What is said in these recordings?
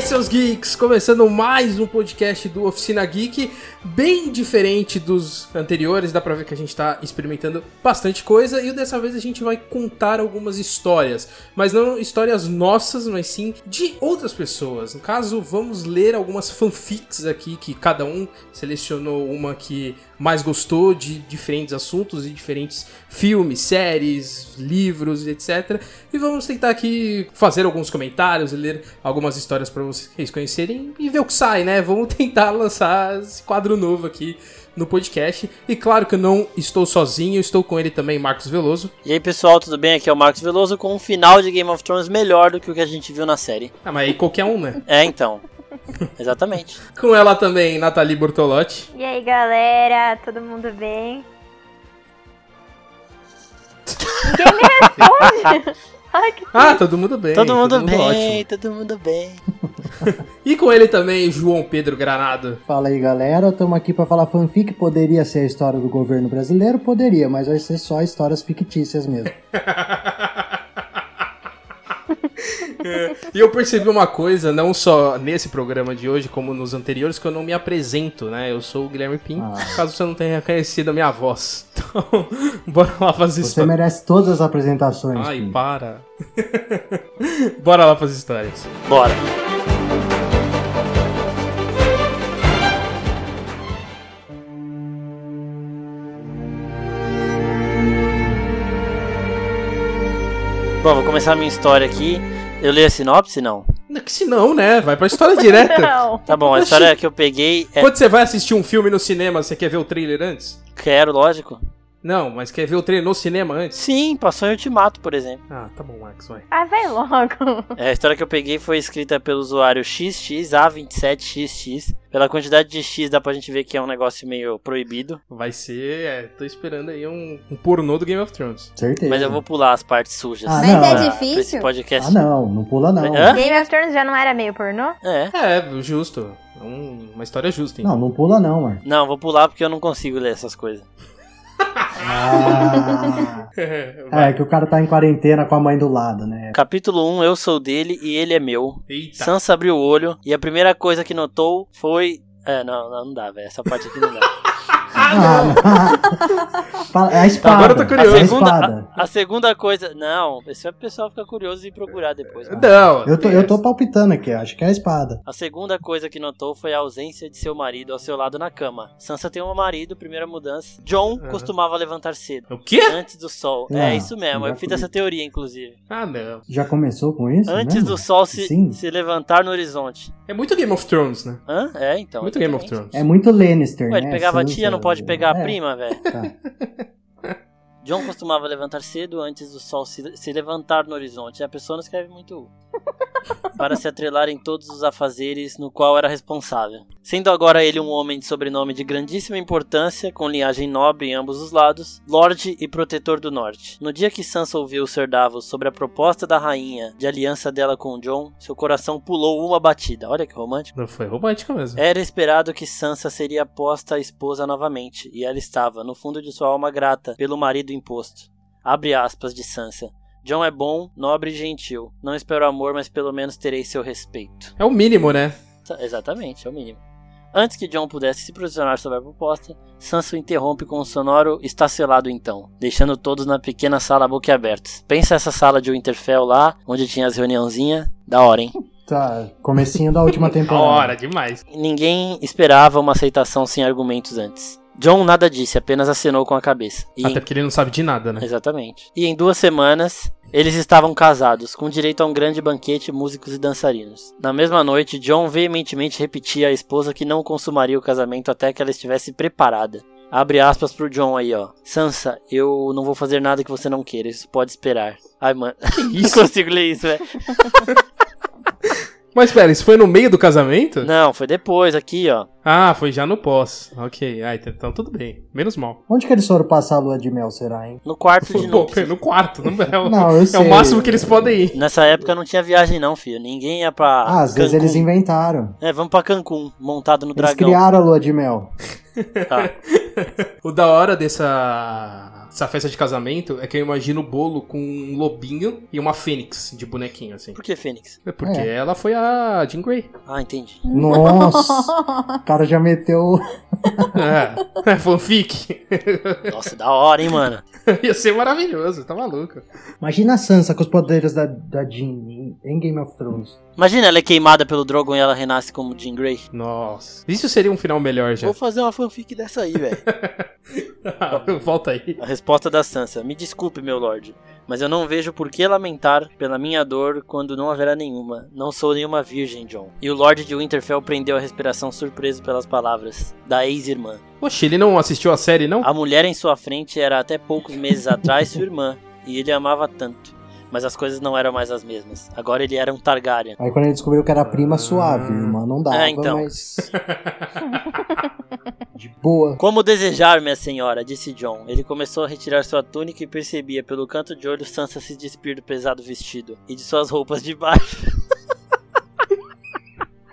aí, seus geeks? Começando mais um podcast do Oficina Geek, bem diferente dos anteriores, dá pra ver que a gente tá experimentando bastante coisa e dessa vez a gente vai contar algumas histórias, mas não histórias nossas, mas sim de outras pessoas. No caso, vamos ler algumas fanfics aqui que cada um selecionou uma que mais gostou de diferentes assuntos e diferentes filmes, séries, livros, etc. E vamos tentar aqui fazer alguns comentários e ler algumas histórias para vocês conhecerem e ver o que sai, né? Vamos tentar lançar esse quadro novo aqui no podcast. E claro que eu não estou sozinho, estou com ele também, Marcos Veloso. E aí, pessoal, tudo bem? Aqui é o Marcos Veloso com um final de Game of Thrones melhor do que o que a gente viu na série. Ah, mas aí qualquer um, né? É, então. Exatamente. Com ela também, Nathalie Bortolotti. E aí, galera, todo mundo bem? Ninguém me responde. Ai, que Ah, todo mundo bem. todo mundo bem, ótimo. todo mundo bem. E com ele também, João Pedro Granado. Fala aí, galera. Estamos aqui para falar fanfic. Poderia ser a história do governo brasileiro? Poderia, mas vai ser só histórias fictícias mesmo. É, e eu percebi uma coisa, não só nesse programa de hoje, como nos anteriores, que eu não me apresento, né? Eu sou o Guilherme Pim, Ah. caso você não tenha reconhecido a minha voz. Então, bora lá fazer Você história. merece todas as apresentações. Ai, Pim. para. bora lá fazer histórias. Bora. Bom, vou começar a minha história aqui. Eu leio a sinopse, não? Que se não, né? Vai pra história direta. não. Tá bom, a história que eu peguei é... Quando você vai assistir um filme no cinema, você quer ver o trailer antes? Quero, lógico. Não, mas quer ver o trailer no cinema antes? Sim, passou em Ultimato, por exemplo. Ah, tá bom, Max, vai. Ah, vai logo. É, a história que eu peguei foi escrita pelo usuário XX-A27XX. Pela quantidade de X dá pra gente ver que é um negócio meio proibido. Vai ser, é, tô esperando aí um, um pornô do Game of Thrones. Certeza. Mas eu vou pular as partes sujas. Ah, Mas não. é pra- difícil? pra esse podcast. Ah, não. Não pula, não. Hã? Game of Thrones já não era meio pornô? É. É, justo. É um- uma história justa, hein? Não, não pula, não, mano. Não, vou pular porque eu não consigo ler essas coisas. Ah, é que o cara tá em quarentena com a mãe do lado, né? Capítulo 1, eu sou dele e ele é meu. Eita. Sansa abriu o olho e a primeira coisa que notou foi. É, não, não, não dá, velho. Essa parte aqui não dá. Ah, não. É a espada. Agora eu tô curioso. A segunda, a, a segunda coisa. Não, esse é o pessoal fica curioso e procurar depois. Não. Eu tô, eu tô palpitando aqui, acho que é a espada. A segunda coisa que notou foi a ausência de seu marido ao seu lado na cama. Sansa tem um marido, primeira mudança. John Aham. costumava levantar cedo. O quê? Antes do sol. Não, é isso mesmo, eu fiz fui. essa teoria, inclusive. Ah, não. Já começou com isso? Antes mesmo? do sol se, Sim. se levantar no horizonte. É muito Game of Thrones, né? Hã? É, então. muito Game of. Thrones. É muito Lannister, Ué, ele né? pegava a tia, não pode pegar a é, prima, velho. tá. John costumava levantar cedo antes do sol se, se levantar no horizonte. A pessoa não escreve muito U. para se atrelar em todos os afazeres no qual era responsável. Sendo agora ele um homem de sobrenome de grandíssima importância, com linhagem nobre em ambos os lados, Lorde e Protetor do Norte. No dia que Sansa ouviu Ser Davos sobre a proposta da rainha de aliança dela com John, seu coração pulou uma batida. Olha que romântico. Não foi romântica mesmo. Era esperado que Sansa seria posta à esposa novamente, e ela estava, no fundo de sua alma grata, pelo marido imposto. Abre aspas de Sansa. John é bom, nobre e gentil. Não espero amor, mas pelo menos terei seu respeito. É o mínimo, né? Exatamente, é o mínimo. Antes que John pudesse se posicionar sobre a proposta, Sansa o interrompe com um sonoro está selado então, deixando todos na pequena sala boquiabertos. Pensa essa sala de Winterfell lá, onde tinha as reuniãozinhas. Da hora, hein? Tá, comecinho da última Da temporada. hora, demais. Ninguém esperava uma aceitação sem argumentos antes. John nada disse, apenas acenou com a cabeça. E Até em- porque ele não sabe de nada, né? Exatamente. E em duas semanas, eles estavam casados, com direito a um grande banquete, músicos e dançarinos. Na mesma noite, John veementemente repetia à esposa que não consumaria o casamento até que ela estivesse preparada. Abre aspas pro John aí, ó. Sansa, eu não vou fazer nada que você não queira, isso pode esperar. Ai, mano, não Isso. consigo ler isso, velho. Mas pera, isso foi no meio do casamento? Não, foi depois, aqui, ó. Ah, foi já no pós. Ok, ah, então- então tudo bem. Menos mal. Onde que eles foram passar a lua de mel, será, hein? No quarto de núpcias. no quarto, não é o, Não, eu é sei. o máximo que eles podem ir. Nessa época não tinha viagem não, filho. Ninguém ia pra Ah, às vezes eles inventaram. É, vamos pra Cancún, montado no Eles dragão. criaram a lua de mel. Tá. O da hora dessa, dessa festa de casamento é que eu imagino o bolo com um lobinho e uma fênix de bonequinho, assim. Por que Fênix? É porque É. ela foi a Jean Grey. Ah, entendi. Nossa, o cara já meteu. É, é fanfic. Nossa, da hora, hein, mano? Ia ser maravilhoso, tá maluco. Imagina a Sansa com os poderes da, da Jean em- em Game of Thrones. Imagina ela é queimada pelo Drogon e ela renasce como Jean Grey. Nossa. Isso seria um final melhor já. Vou fazer uma fanfic dessa aí, velho. Volta aí. A resposta da Sansa: Me desculpe, meu lord, mas eu não vejo por que lamentar pela minha dor quando não haverá nenhuma. Não sou nenhuma virgem, John. E o Lorde de Winterfell prendeu a respiração surpreso pelas palavras da ex-irmã. Oxe, ele não assistiu a série, não? A mulher em sua frente era até poucos meses atrás sua irmã, e ele a amava tanto. Mas as coisas não eram mais as mesmas. Agora ele era um Targaryen. Aí quando ele descobriu que era prima suave, irmã, não dava, É, então. mas. De boa. Como desejar, minha senhora, disse John. Ele começou a retirar sua túnica e percebia pelo canto de olho Sansa se despir do pesado vestido e de suas roupas de baixo.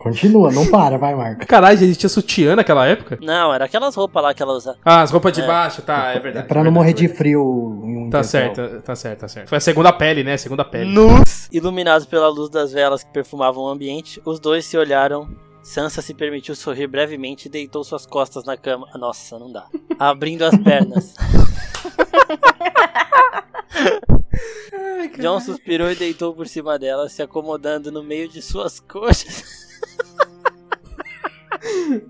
Continua, não para, vai, Marco. Caralho, existia sutiã naquela época? Não, era aquelas roupas lá que ela usa. Ah, as roupas de É. baixo, tá, é É verdade. pra é não verdade, morrer de frio em um Tá certo, tá certo, tá certo. Foi a segunda pele, né? Segunda pele. Nus! Iluminados pela luz das velas que perfumavam o ambiente, os dois se olharam. Sansa se permitiu sorrir brevemente e deitou suas costas na cama. Nossa, não dá. Abrindo as pernas. John suspirou e deitou por cima dela, se acomodando no meio de suas coxas,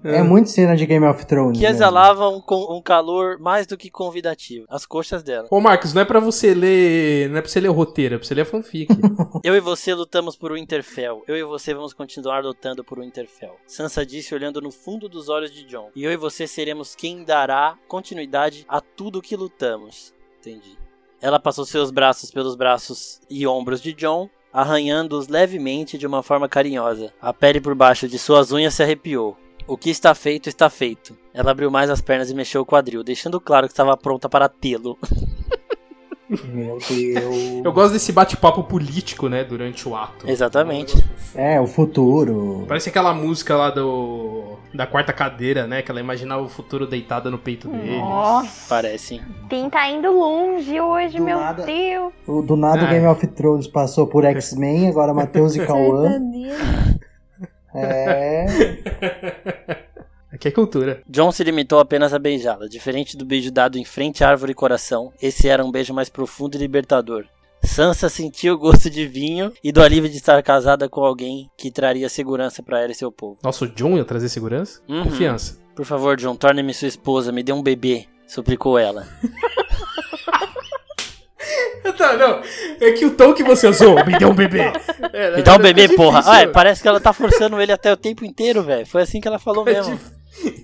É muito cena de Game of Thrones. que mesmo. exalavam com um calor mais do que convidativo. As coxas dela. Ô, Marcos, não é pra você ler. Não é pra você ler o roteiro, é pra você ler a fanfic. Eu e você lutamos por Winterfell. Eu e você vamos continuar lutando por Winterfell. Sansa disse olhando no fundo dos olhos de Jon. E eu e você seremos quem dará continuidade a tudo que lutamos. Entendi. Ela passou seus braços pelos braços e ombros de Jon, arranhando-os levemente de uma forma carinhosa. A pele por baixo de suas unhas se arrepiou. O que está feito, está feito. Ela abriu mais as pernas e mexeu o quadril, deixando claro que estava pronta para tê-lo. Meu Deus. Eu gosto desse bate-papo político, né? Durante o ato. Exatamente. É, o futuro. Parece aquela música lá do. Da quarta cadeira, né? Que ela imaginava o futuro deitada no peito dele. Nossa, Parece. Tim tá indo longe hoje, Do meu nada. Deus. O- Do nada o Ah. Game of Thrones passou por X-Men, agora Matheus e Cauã. É. Aqui é cultura. John se limitou apenas a beijá-la. Diferente do beijo dado em frente à árvore e coração, esse era um beijo mais profundo e libertador. Sansa sentiu o gosto de vinho e do alívio de estar casada com alguém que traria segurança para ela e seu povo. Nossa, o John ia trazer segurança? Uhum. Confiança. Por favor, John, torne-me sua esposa, me dê um bebê, suplicou ela. Tá, não. É que o tom que você usou, me deu um bebê. É, Me dá um é bebê, porra. É, parece que ela tá forçando ele até o tempo inteiro, velho. Foi assim que ela falou É mesmo. difícil.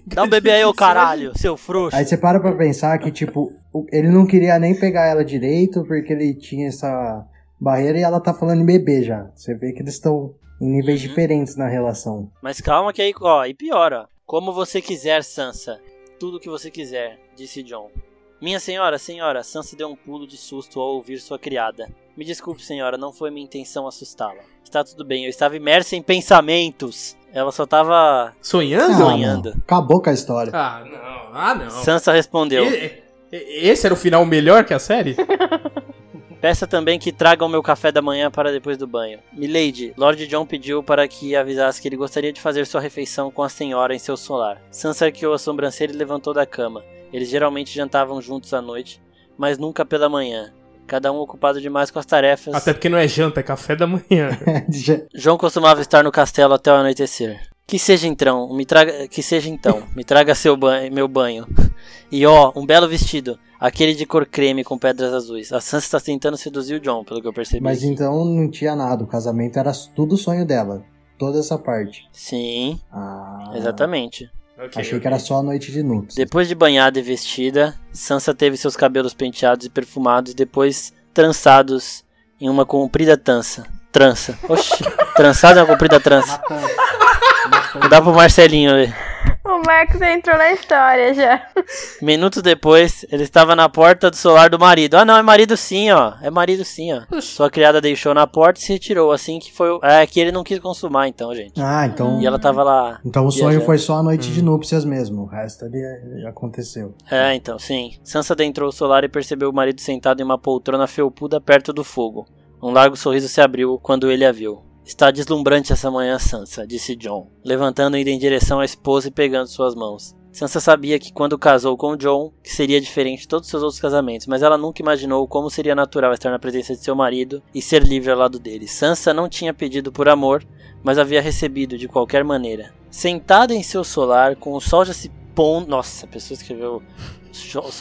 Dá um bebê aí, ô caralho, seu frouxo. Aí você para pra pensar que, tipo, ele não queria nem pegar ela direito porque ele tinha essa barreira e ela tá falando em bebê já. Você vê que eles estão em níveis Uhum. diferentes na relação. Mas calma que aí, ó, e piora. Como você quiser, Sansa. Tudo que você quiser, disse John. Minha senhora, senhora, Sansa deu um pulo de susto ao ouvir sua criada. Me desculpe, senhora, não foi minha intenção assustá-la. Está tudo bem, eu estava imersa em pensamentos. Ela só estava. Sonhando? Ah, Sonhando. não. Acabou com a história. Ah, não. Ah, não. Sansa respondeu. E- e- Esse era o final melhor que a série? Peça também que tragam meu café da manhã para depois do banho. Milady, Lord John pediu para que avisasse que ele gostaria de fazer sua refeição com a senhora em seu solar. Sansa arqueou a sobrancelha e levantou da cama. Eles geralmente jantavam juntos à noite, mas nunca pela manhã. Cada um ocupado demais com as tarefas. Até porque não é janta, é café da manhã. Já- João costumava estar no castelo até o anoitecer. Que seja então, me traga, que seja então, me traga seu banho, meu banho. E ó, um belo vestido, aquele de cor creme com pedras azuis. A Sansa está tentando seduzir o John, pelo que eu percebi. Mas então não tinha nada. O casamento era tudo sonho dela. Toda essa parte. Sim, Ah, exatamente. Ok, Achei que ok. era só a noite de núpcias. Depois de banhada e vestida, Sansa teve seus cabelos penteados e perfumados e depois trançados em uma comprida trança. Trança. Oxi, trançado em uma comprida trança. Vou dar pro Marcelinho ver. O Marcos entrou na história já. Minutos depois, ele estava na porta do solar do marido. Ah, não, é marido sim, ó. É marido sim, ó. Sua criada deixou na porta e se retirou. Assim que foi. É que ele não quis consumar, então, gente. Ah, então. E ela tava lá. Então o sonho viajando. foi só a noite de núpcias mesmo. O resto ali é- aconteceu. É, então, sim. Sansa adentrou o solar e percebeu o marido sentado em uma poltrona felpuda perto do fogo. Um largo sorriso se abriu quando ele a viu. Está deslumbrante essa manhã, Sansa, disse John, levantando indo em direção à esposa e pegando suas mãos. Sansa sabia que quando casou com John, que seria diferente de todos os seus outros casamentos, mas ela nunca imaginou como seria natural estar na presença de seu marido e ser livre ao lado dele. Sansa não tinha pedido por amor, mas havia recebido de qualquer maneira. Sentada em seu solar, com o sol já se pondo. Nossa, a pessoa escreveu.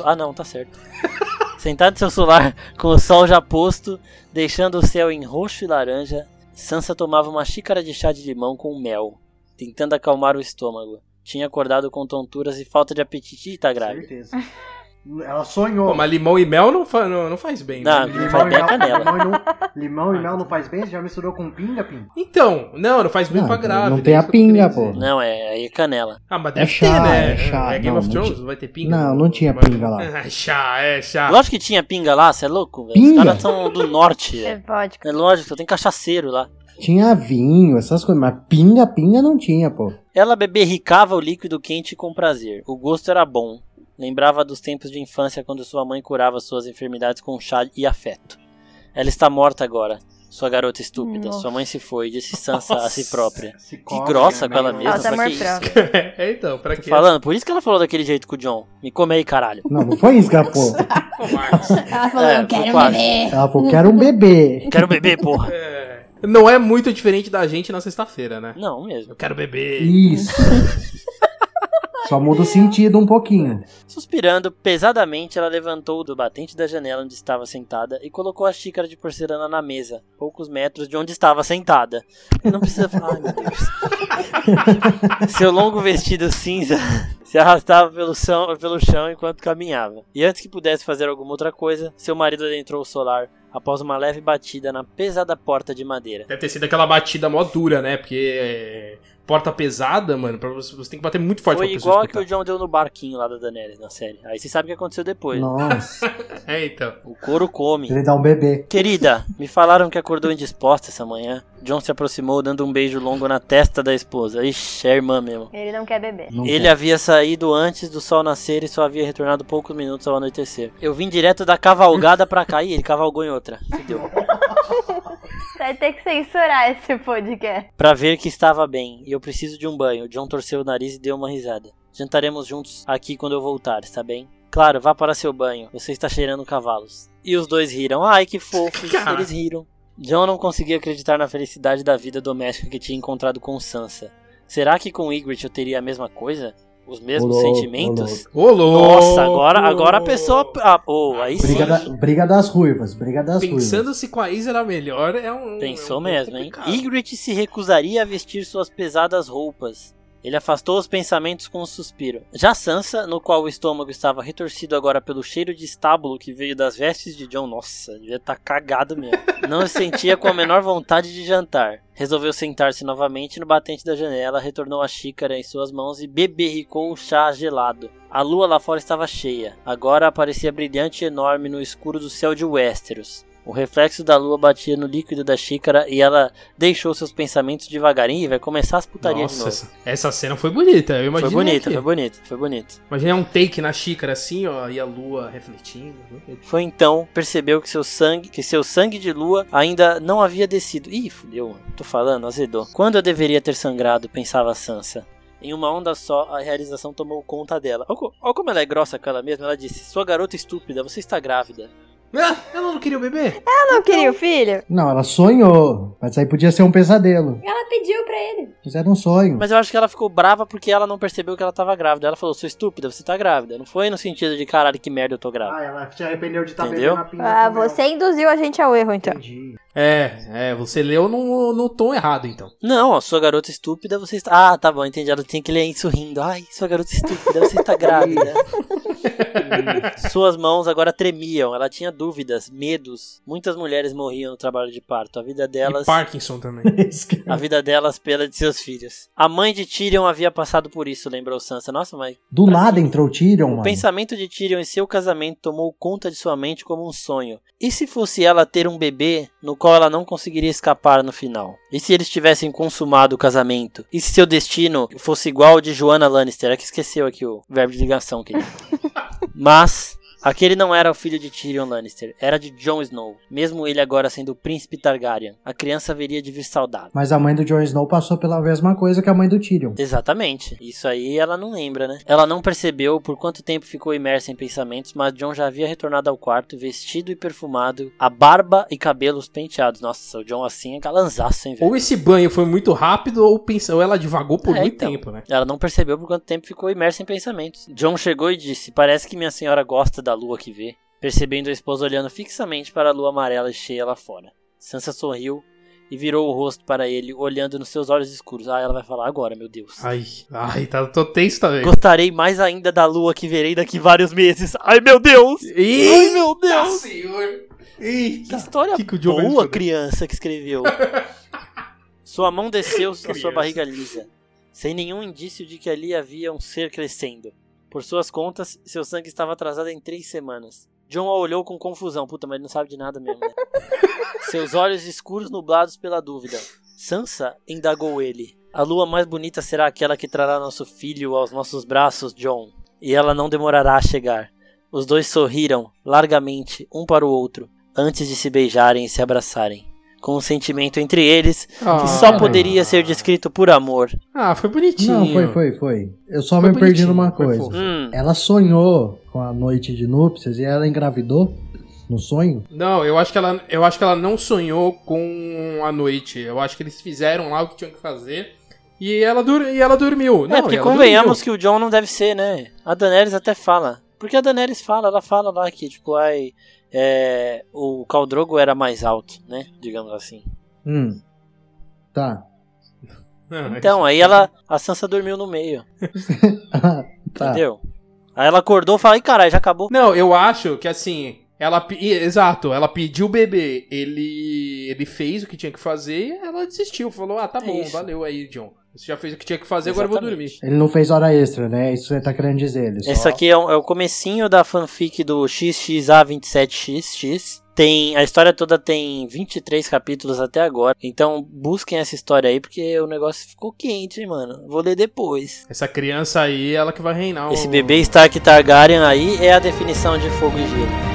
Ah, não, tá certo. Sentado em seu solar, com o sol já posto, deixando o céu em roxo e laranja, Sansa tomava uma xícara de chá de limão com mel, tentando acalmar o estômago. Tinha acordado com tonturas e falta de apetite e tá grávida. Certeza. Ela sonhou. Pô, mas limão e mel não, fa- não, não faz bem, Não, né? não faz bem a canela. Limão, e não, limão e mel não faz bem? Você já misturou com pinga, Pim? Então, não, não faz bem Não, pra grávida. não tem é a pinga, pô. Não, é aí é canela. Ah, mas É deve chá, ter, né? é chá. É Game Não, of não Thrones, tinha- não vai ter pinga? Não, não tinha Mas- pinga lá. É chá, é chá. Lógico que tinha pinga lá, você é louco, velho? Os Pinga? caras são do norte. É É, vodka. é lógico, só tem cachaceiro lá. Tinha vinho, essas coisas, mas pinga, pinga não tinha, pô. Ela beberricava o líquido quente com prazer. O gosto era bom. Lembrava dos tempos de infância quando sua mãe curava suas enfermidades com chá e afeto. Ela está morta agora, sua garota estúpida. Nossa. Sua mãe se foi, disse Sansa a si própria. Se Que come, grossa né, com ela mesma, pra que isso? próprio. É, então, pra quê? falando, por isso que ela falou daquele jeito com o John. Me come aí, caralho. Não, não foi isso que ela falou. Ela falou, É, eu quero um bebê. Ela falou, quero um bebê. Quero beber, porra. É, não é muito diferente da gente na sexta-feira, né? Não, mesmo. Eu quero beber. Isso. Só muda o sentido um pouquinho. Suspirando pesadamente, ela levantou do batente da janela onde estava sentada e colocou a xícara de porcelana na mesa, poucos metros de onde estava sentada. Não precisa falar, ai meu Deus. Seu longo vestido cinza se arrastava pelo chão, pelo chão enquanto caminhava. E antes que pudesse fazer alguma outra coisa, seu marido adentrou o solar após uma leve batida na pesada porta de madeira. Deve ter sido aquela batida mó dura, né? Porque é, porta pesada, mano, pra você, você tem que bater muito forte Foi pra igual a que o. John deu no barquinho lá da Daenerys na série. Aí você sabe o que aconteceu depois. Nossa, É, então. O couro come. ele dá um bebê. Querida, me falaram que acordou indisposta essa manhã. John se aproximou, dando um beijo longo na testa da esposa. Ixi, é irmã mesmo. Ele não quer beber. Não Ele quer. havia saído antes do sol nascer e só havia retornado poucos minutos ao anoitecer. Eu vim direto da cavalgada pra cá. Ih, ele cavalgou em outra. Fudeu. Vai ter que censurar esse podcast. Pra ver que estava bem. E eu preciso de um banho. John torceu o nariz e deu uma risada. Jantaremos juntos aqui quando eu voltar, está bem? Claro, vá para seu banho. Você está cheirando cavalos. E os dois riram. Ai, que fofos. Cara. Eles riram. John não conseguia acreditar na felicidade da vida doméstica que tinha encontrado com Sansa. Será que com Ygritte eu teria a mesma coisa? Os mesmos Ô, louco, sentimentos? Ô, louco! Nossa, agora, agora a pessoa. Ah, oh, aí sim. Briga, da- briga das ruivas, briga das ruivas. Pensando se com a Isa era melhor, é um. Pensou é um mesmo, hein? Ygritte se recusaria a vestir suas pesadas roupas. Ele afastou os pensamentos com um suspiro. Já Sansa, no qual o estômago estava retorcido agora pelo cheiro de estábulo que veio das vestes de John, nossa, devia estar cagado mesmo. Não se sentia com a menor vontade de jantar. Resolveu sentar-se novamente no batente da janela, retornou a xícara em suas mãos e beberricou o chá gelado. A lua lá fora estava cheia. Agora aparecia brilhante e enorme no escuro do céu de Westeros. O reflexo da lua batia no líquido da xícara e ela deixou seus pensamentos devagarinho e vai começar as putarias de Nossa, novo. essa, cena foi bonita. Eu Foi imaginei bonito, aqui. foi bonito, foi bonito. Imaginei um take na xícara assim, ó, e a lua refletindo. Foi então percebeu que seu sangue, que seu sangue de lua ainda não havia descido. Ih, fudeu. Tô falando, azedou. Quando eu deveria ter sangrado, pensava Sansa. Em uma onda só, a realização tomou conta dela. Olha como ela é grossa com ela mesma. Ela disse: Sua garota estúpida, você está grávida. Ah, ela não queria o bebê? Ela não queria o filho? Não, ela sonhou. Mas aí podia ser um pesadelo. Ela pediu pra ele. Mas era um sonho. Mas eu acho que ela ficou brava porque ela não percebeu que ela tava grávida. Ela falou: Sua estúpida, você tá grávida. Não foi no sentido de caralho, que merda eu tô grávida. Ah, ela se arrependeu de estar Entendeu? bebendo a pinga Ah, você induziu a gente ao erro, então. Entendi. É, é, você leu no, no tom errado, então. Não, ó, sua garota estúpida, você está. Ah, tá bom, entendi. Ela tinha que ler isso rindo. Ai, sua garota estúpida, você está grávida. Suas mãos agora tremiam, ela tinha dúvidas, medos. Muitas mulheres morriam no trabalho de parto. A vida E delas. Parkinson também. A vida delas pela de seus filhos. A mãe de Tyrion havia passado por isso, lembrou Sansa. Nossa, mas Do nada entrou o Tyrion, o mano. pensamento de Tyrion em seu casamento tomou conta de sua mente como um sonho. E se fosse ela ter um bebê no qual ela não conseguiria escapar no final? E se eles tivessem consumado o casamento? E se seu destino fosse igual ao de Joanna Lannister? É que esqueceu aqui o verbo de ligação, querido. Mas aquele não era o filho de Tyrion Lannister, era de Jon Snow. Mesmo ele agora sendo o príncipe Targaryen, a criança haveria de vir saudável. Mas a mãe do Jon Snow passou pela mesma coisa que a mãe do Tyrion. Exatamente. Isso aí ela não lembra, né? Ela não percebeu por quanto tempo ficou imersa em pensamentos, mas John já havia retornado ao quarto, vestido e perfumado, a barba e cabelos penteados. Nossa, o John assim é galanzaço, hein, velho? Ou esse banho foi muito rápido, ou, pensa, ou ela divagou por É, muito então. tempo, né? Ela não percebeu por quanto tempo ficou imersa em pensamentos. John chegou e disse: Parece que minha senhora gosta da lua que vê. Percebendo a esposa olhando fixamente para a lua amarela e cheia lá fora. Sansa sorriu e virou o rosto para ele, olhando nos seus olhos escuros. Ah, ela vai falar agora, meu Deus. Ai, ai, tá, tô tenso também. Gostarei mais ainda da lua que verei daqui vários meses. Ai, meu Deus! Ai, Eita, meu Deus! senhor! Que Eita! história que que boa, criança que escreveu. Sua mão desceu a sua barriga lisa, sem nenhum indício de que ali havia um ser crescendo. Por suas contas, seu sangue estava atrasado em três semanas. John a olhou com confusão. Puta, mas ele não sabe de nada mesmo, né? Seus olhos escuros nublados pela dúvida. Sansa? indagou ele. A lua mais bonita será aquela que trará nosso filho aos nossos braços, John. E ela não demorará a chegar. Os dois sorriram, largamente, um para o outro, antes de se beijarem e se abraçarem. Com um sentimento entre eles que só Ah. poderia ser descrito por amor. Ah, foi bonitinho. Não, foi, foi, foi. Eu só Foi me perdi numa coisa. Hum, Ela sonhou com a noite de núpcias e ela engravidou no sonho? Não, eu acho que ela, eu acho que ela não sonhou com a noite. Eu acho que eles fizeram lá o que tinham que fazer e ela, dur e ela dormiu. Não, é, porque ela convenhamos dormiu. que o John não deve ser, né? A Daenerys até fala. Porque a Daenerys fala, ela fala lá que, tipo, ai, é, o Khal Drogo era mais alto, né? Digamos assim. Hum. Tá. Não, Então, aí ela, a Sansa dormiu no meio, tá. entendeu? Aí ela acordou e falou, ai caralho, já acabou. Não, eu acho que assim, ela exato, ela pediu o bebê, ele ele fez o que tinha que fazer e ela desistiu, falou: "Ah, tá É bom, isso. valeu aí, John. Você já fez o que tinha que fazer, agora eu vou dormir". Exatamente. Ele não fez hora extra, né? Isso você tá querendo dizer. Ele só... Esse aqui é, o- é o comecinho da fanfic do XXA27XX. Tem, a história toda tem 23 capítulos até agora. Então busquem essa história aí, porque o negócio ficou quente, hein, mano. Vou ler depois. Essa criança aí, ela que vai reinar. Esse o- bebê Stark Targaryen aí é a definição de fogo e gelo.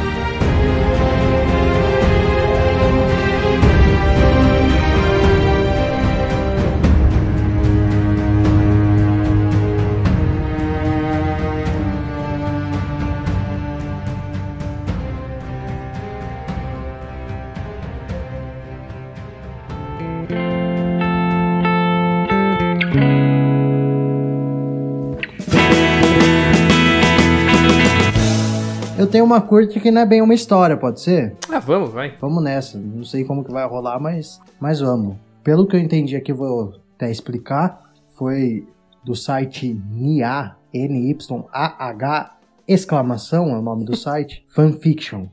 Eu tenho uma curta que não é bem uma história, pode ser? Ah, vamos, vai. Vamos nessa. Não sei como que vai rolar, mas, mas vamos. Pelo que eu entendi aqui, vou até explicar. Foi do site NIA, N-Y-A-H, exclamação é o nome do site, fanfiction.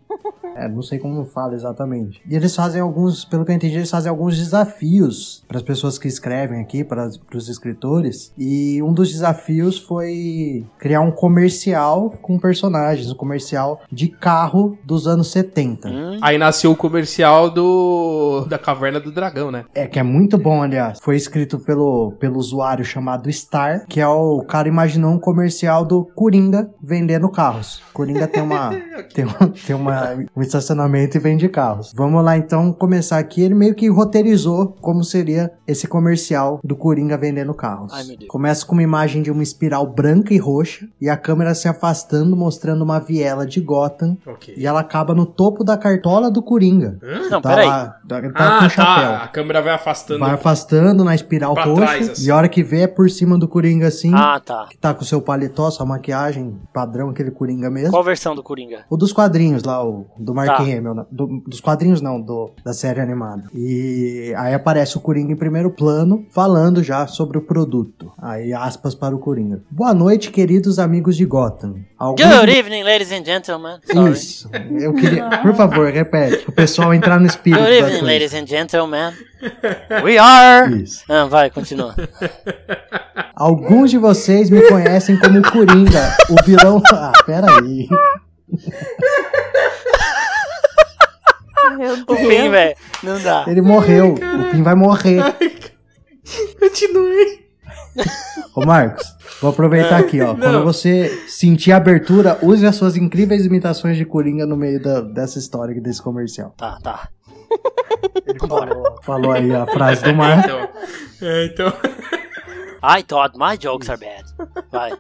É, não sei como fala exatamente. E eles fazem alguns, pelo que eu entendi, eles fazem alguns desafios para as pessoas que escrevem aqui, para os escritores. E um dos desafios foi criar um comercial com personagens, um comercial de carro dos anos 70. Hum, Aí nasceu o comercial do da Caverna do Dragão, né? É, que é muito bom, aliás. Foi escrito pelo, pelo usuário chamado Star, que é o cara imaginou um comercial do Coringa vendendo carros. Coringa tem uma tem, tem uma, um estacionamento e vende carros. Vamos lá então começar aqui. Ele meio que roteirizou como seria esse comercial do Coringa vendendo carros. Ai, meu Deus. Começa com uma imagem de uma espiral branca e roxa e a câmera se afastando mostrando uma viela de Gotham Ok. e ela acaba no topo da cartola do Coringa. Não, tá peraí. lá, tá, tá com Ah, chapéu. tá. A câmera vai afastando. Vai afastando na espiral Pra roxa. trás, assim. E a hora que vê é por cima do Coringa assim. Ah, tá. Que tá com o seu paletó, sua maquiagem padrão, aquele Coringa mesmo. Qual versão do Coringa? O dos quadrinhos lá, o do do Mark Tá. Hamill, né? Do- dos quadrinhos não, do, da série animada. E aí aparece o Coringa em primeiro plano, falando já sobre o produto. Aí aspas para o Coringa. Boa noite, queridos amigos de Gotham. Alguns Good evening, ladies and gentlemen. Sorry. Isso. Eu queria. Por favor, repete. O pessoal entrar no espírito. Good evening, coisa. ladies and gentlemen. We are. Isso. Ah, vai, continua. Alguns de vocês me conhecem como Coringa, o vilão. Ah, peraí. Meu O Deus. fim, velho. Não dá. Ele morreu. O Pim vai morrer. Continue. Ô, Marcos, vou aproveitar aqui, ó. Quando você sentir a abertura, use as suas incríveis imitações de Coringa no meio da- dessa história desse comercial. Tá, tá. Ele falou, falou aí a frase do Marcos. Então, é, então. I thought my jokes are bad. Vai.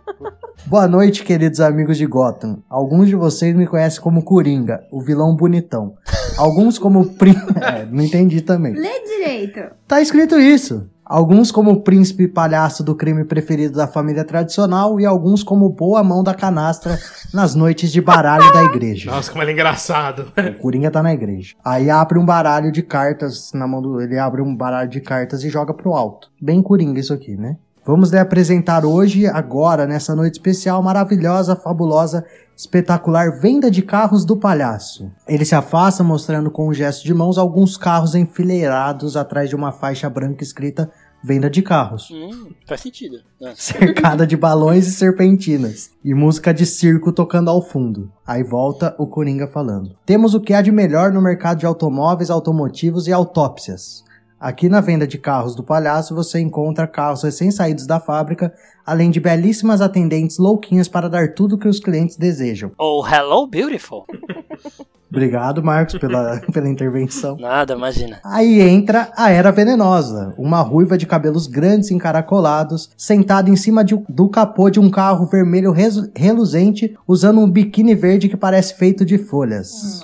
Boa noite, queridos amigos de Gotham. Alguns de vocês me conhecem como Coringa, o vilão bonitão. Alguns como Prin... É, não entendi também. Lê direito. Tá escrito isso. Alguns como o príncipe palhaço do crime preferido da família tradicional e alguns como boa mão da canastra nas noites de baralho da igreja. Nossa, como ele é engraçado. O Coringa tá na igreja. Aí abre um baralho de cartas na mão do. Ele abre um baralho de cartas e joga pro alto. Bem Coringa isso aqui, né? Vamos lhe apresentar hoje, agora, nessa noite especial, maravilhosa, fabulosa, espetacular venda de carros do palhaço. Ele se afasta, mostrando com um gesto de mãos alguns carros enfileirados atrás de uma faixa branca escrita Venda de carros Hum, faz sentido. Ah. cercada de balões e serpentinas, e música de circo tocando ao fundo. Aí volta o Coringa falando. Temos o que há de melhor no mercado de automóveis, automotivos e autópsias. Aqui na venda de carros do palhaço você encontra carros recém-saídos da fábrica, além de belíssimas atendentes louquinhas para dar tudo o que os clientes desejam. Oh, hello, beautiful. Obrigado, Marcos, pela, pela intervenção. Nada, imagina. Aí entra a Era Venenosa, uma ruiva de cabelos grandes encaracolados, sentada em cima de- do capô de um carro vermelho reluzente, usando um biquíni verde que parece feito de folhas.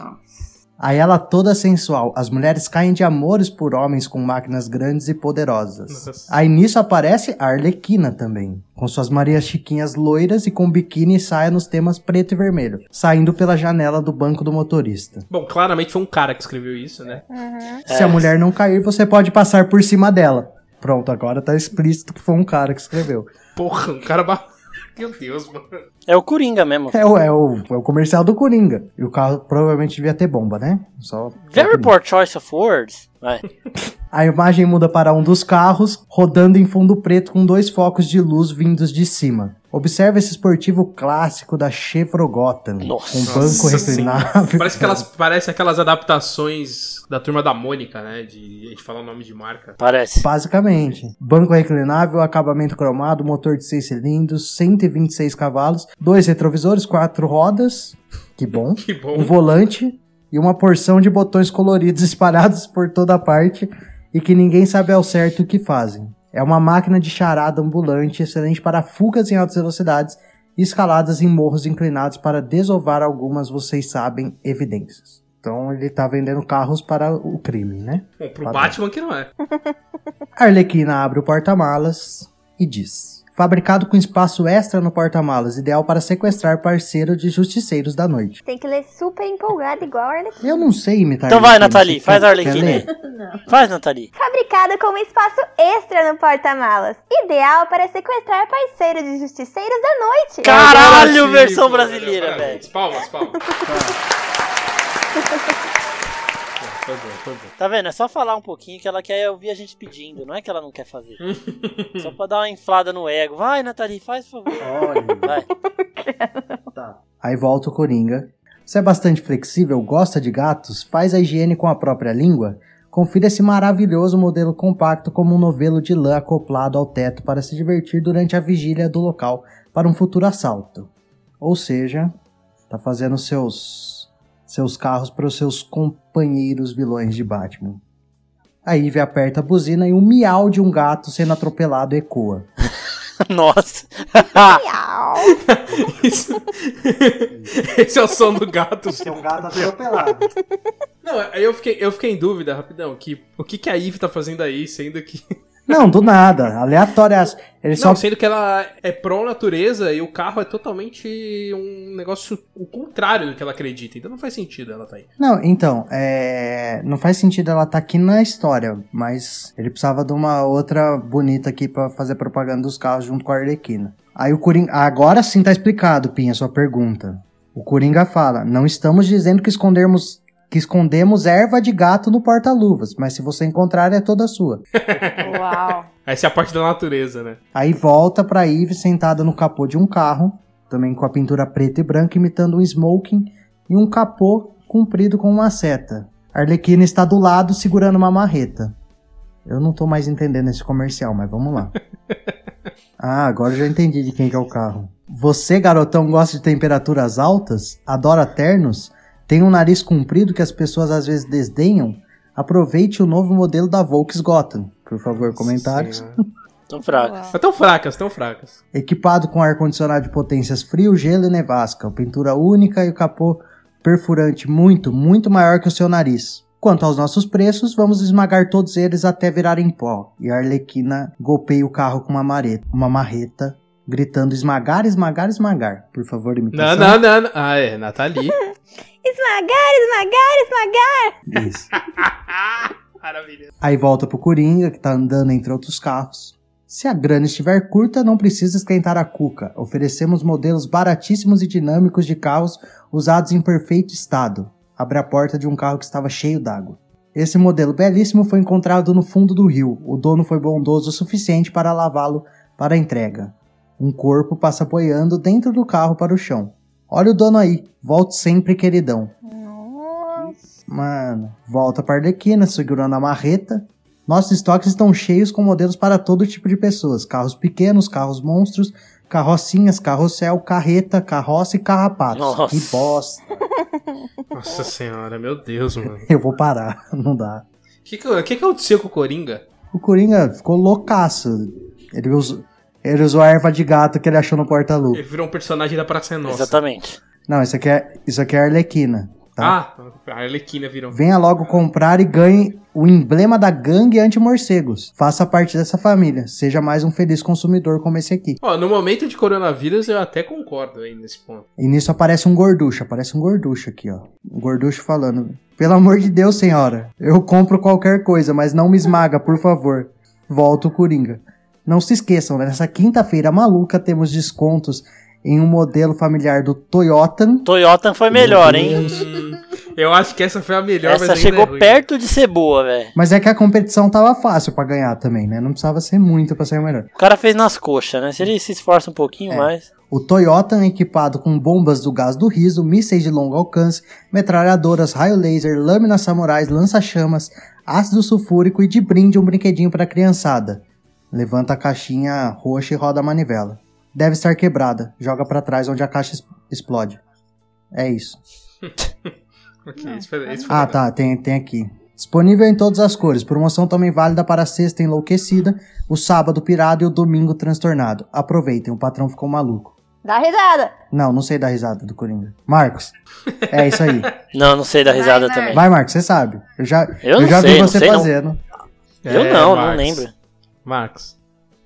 Aí ela toda sensual. As mulheres caem de amores por homens com máquinas grandes e poderosas. Nossa. Aí nisso aparece a Arlequina também, com suas Marias Chiquinhas loiras e com biquíni e saia nos temas preto e vermelho, saindo pela janela do banco do motorista. Bom, claramente foi um cara que escreveu isso, né? Se a mulher não cair, você pode passar por cima dela. Pronto, agora tá explícito que foi um cara que escreveu. Porra, um cara. Meu Deus, mano. É o Coringa mesmo. É o, é o, é o comercial do Coringa. E o carro provavelmente devia ter bomba, né? Só. Very poor choice of words. Vai. A imagem muda para um dos carros, rodando em fundo preto com dois focos de luz vindos de cima. Observe esse esportivo clássico da Chevrolet Gotham. Nossa. com banco reclinável. Parece aquelas, parece aquelas adaptações da turma da Mônica, né? De a gente falar o nome de marca. Parece. Basicamente. Banco reclinável, acabamento cromado, motor de 6 cilindros, 126 cavalos, dois retrovisores, quatro rodas. Que bom. Que bom. Um volante e uma porção de botões coloridos espalhados por toda parte e que ninguém sabe ao certo o que fazem. É uma máquina de charada ambulante excelente para fugas em altas velocidades e escaladas em morros inclinados para desovar algumas, vocês sabem, evidências. Então ele tá vendendo carros para o crime, né? Bom, pro Padrão. Batman que não é. Arlequina abre o porta-malas e diz: Fabricado com espaço extra no porta-malas, ideal para sequestrar parceiro de justiceiros da noite. Tem que ler super empolgado, igual a Arlequina. Eu não sei imitar. Então vai, Nathalie, faz a Arlequina? Faz, Nathalie. Fabricada com espaço extra no porta-malas. Ideal para sequestrar parceiros de justiceiros da noite. Caralho, versão brasileira, velho. Palmas, palmas. Foi bom, foi bom. Tá vendo? É só falar um pouquinho que ela quer ouvir a gente pedindo. Não é que ela não quer fazer. só pra dar uma inflada no ego. Vai, Nathalie, faz por favor. Vai. Aí volta o Coringa. Você é bastante flexível, gosta de gatos, faz a higiene com a própria língua? Confira esse maravilhoso modelo compacto como um novelo de lã acoplado ao teto para se divertir durante a vigília do local para um futuro assalto. Ou seja, tá fazendo seus seus carros para os seus companheiros vilões de Batman. A Ivy aperta a buzina e um miau de um gato sendo atropelado ecoa. Nossa. Miau. Isso- Esse é o som do gato. um gato atropelado. Não, aí eu fiquei, eu fiquei em dúvida, rapidão, que o que, que a Eve tá fazendo aí, sendo que. Não, do nada. Aleatórias. Ele Não, só. sendo que ela é pró-natureza e o carro é totalmente um negócio o contrário do que ela acredita. Então não faz sentido ela tá aí. Não, então, é... não faz sentido ela estar aqui na história, mas ele precisava de uma outra bonita aqui pra fazer propaganda dos carros junto com a Arlequina. Aí o Coringa. Agora sim tá explicado, Pinha, sua pergunta. O Coringa fala: não estamos dizendo que escondermos. Que escondemos erva de gato no porta-luvas, mas se você encontrar é toda sua. Uau. Essa é a parte da natureza, né? Aí volta pra Eve sentada no capô de um carro, também com a pintura preta e branca imitando um smoking e um capô comprido com uma seta. Arlequina está do lado segurando uma marreta. Eu não tô mais entendendo esse comercial, mas vamos lá. Ah, agora eu já entendi de quem que é o carro. Você, garotão, gosta de temperaturas altas? Adora ternos? Tem um nariz comprido que as pessoas às vezes desdenham? Aproveite o novo modelo da Volkswagen. Por favor, comentários. Tão. Uau. Mas tão fracas, tão fracas. Equipado com ar-condicionado de potências frio, gelo e nevasca, pintura única e o capô perfurante muito, muito maior que o seu nariz. Quanto aos nossos preços, vamos esmagar todos eles até virarem pó. E a Arlequina golpeia o carro com uma, mareta, uma marreta, gritando esmagar, esmagar, esmagar. Por favor, imitação. não, não, não. Ah, é, Nathalie. Esmagar, esmagar, esmagar. Isso. Maravilha. Aí volta pro Coringa, que tá andando entre outros carros. Se a grana estiver curta, não precisa esquentar a cuca. Oferecemos modelos baratíssimos e dinâmicos de carros usados em perfeito estado. Abre a porta de um carro que estava cheio d'água. Esse modelo belíssimo foi encontrado no fundo do rio. O dono foi bondoso o suficiente para lavá-lo para a entrega. Um corpo passa apoiando dentro do carro para o chão. Olha o dono aí. Volte sempre, queridão. Nossa. Mano, volta pra Arlequina, segurando a marreta. Nossos estoques estão cheios com modelos para todo tipo de pessoas: carros pequenos, carros monstros, carrocinhas, carrossel, carreta, carroça e carrapatos. Nossa. Que bosta. Nossa senhora, meu Deus, mano. Eu vou parar, não dá. O que, que, que que aconteceu com o Coringa? O Coringa ficou loucaço. Ele usou, ele usou a erva de gato que ele achou no porta-luva. Ele virou um personagem da Praça é Nossa. Exatamente. Não, isso aqui é, isso aqui é a Arlequina. Tá? Ah, a Arlequina virou. Venha logo comprar e ganhe o emblema da gangue anti-morcegos. Faça parte dessa família. Seja mais um feliz consumidor como esse aqui. Ó, no momento de coronavírus eu até concordo aí nesse ponto. E nisso aparece um gorducho, aparece um gorducho aqui, ó. Um gorducho falando: Pelo amor de Deus, senhora, eu compro qualquer coisa, mas não me esmaga, por favor. Volta o Coringa. Não se esqueçam, né? nessa quinta-feira maluca temos descontos em um modelo familiar do Toyota. Toyota foi melhor, hein? Eu acho que essa foi a melhor, mas Essa chegou é perto de ser boa, velho. Mas é que a competição tava fácil pra ganhar também, né? Não precisava ser muito pra ser o melhor. O cara fez nas coxas, né? Se ele se esforça um pouquinho É. mais. O Toyota é equipado com bombas do gás do riso, mísseis de longo alcance, metralhadoras, raio laser, lâminas samurais, lança-chamas, ácido sulfúrico e de brinde um brinquedinho para criançada. Levanta a caixinha roxa e roda a manivela. Deve estar quebrada. Joga para trás onde a caixa explode. É isso. Ok, esse foi, esse foi Ah, tá, tem, tem aqui. Disponível em todas as cores. Promoção também válida para a sexta enlouquecida, o sábado pirado e o domingo transtornado. Aproveitem, o patrão ficou maluco. Dá risada. Não, não sei dar risada do Coringa. Marcos. É isso aí. Não, não sei da Vai, risada vai. também. Vai, Marcos, você sabe. Eu já, Eu não já sei, vi não você fazendo. Eu É, não, não lembro. Marcos.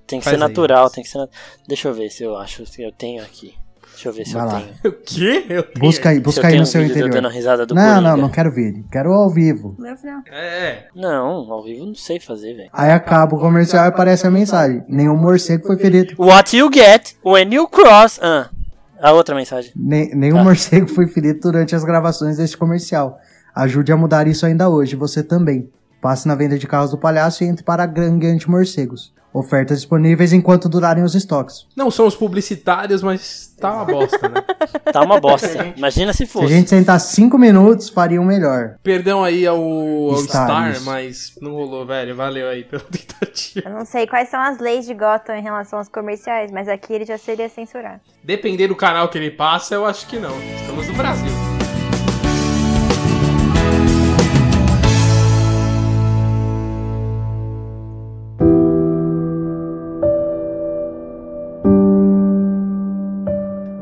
Tem que ser aí. natural, tem que ser. Deixa eu ver se eu acho se eu tenho aqui. Deixa eu ver se Vai eu lá. tenho. O quê? Eu tenho. Busca aí, busca aí no um seu interior. dando risada do Não, Coringa. não, não quero vídeo. Quero ao vivo. É. Não, ao vivo eu não sei fazer, velho. Aí acaba o comercial e aparece a mensagem. Nenhum morcego foi ferido. What you get when you cross. Ah, a outra mensagem. Ne- nenhum Tá. morcego foi ferido durante as gravações deste comercial. Ajude a mudar isso ainda hoje, você também. Passe na venda de carros do palhaço e entre para a gangue anti-morcegos. Ofertas disponíveis enquanto durarem os estoques. Não são os publicitários, mas tá uma bosta, né? Tá uma bosta. Imagina se Se a fosse. gente sentar cinco minutos, faria um melhor. Perdão aí ao, ao Star, Star, mas não rolou, velho. Valeu aí pela tentativa. Eu não sei quais são as leis de Gotham em relação aos comerciais, mas aqui ele já seria censurado. Depender do canal que ele passa, eu acho que não. Estamos no Brasil.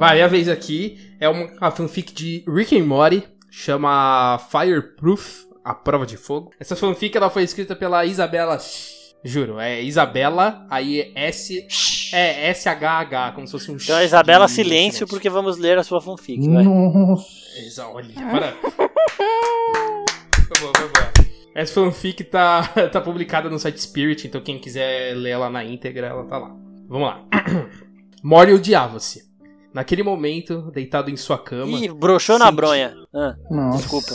Vai, a vez aqui é uma, uma fanfic de Rick and Morty, chama Fireproof, a prova de fogo. Essa fanfic ela foi escrita pela Isabela Juro, é Isabela, aí é S. É S-H-H, como se fosse um Então, Isabela, de silêncio, porque vamos ler a sua fanfic, vai. Nossa. Olha, para. Foi boa, foi boa. Essa fanfic tá, tá publicada no site Spirit, então quem quiser ler ela na íntegra, ela tá lá. Vamos lá. Mori odiava-se. Naquele momento, deitado em sua cama. Ih, broxou na Senti. bronha. Ah, Nossa. desculpa.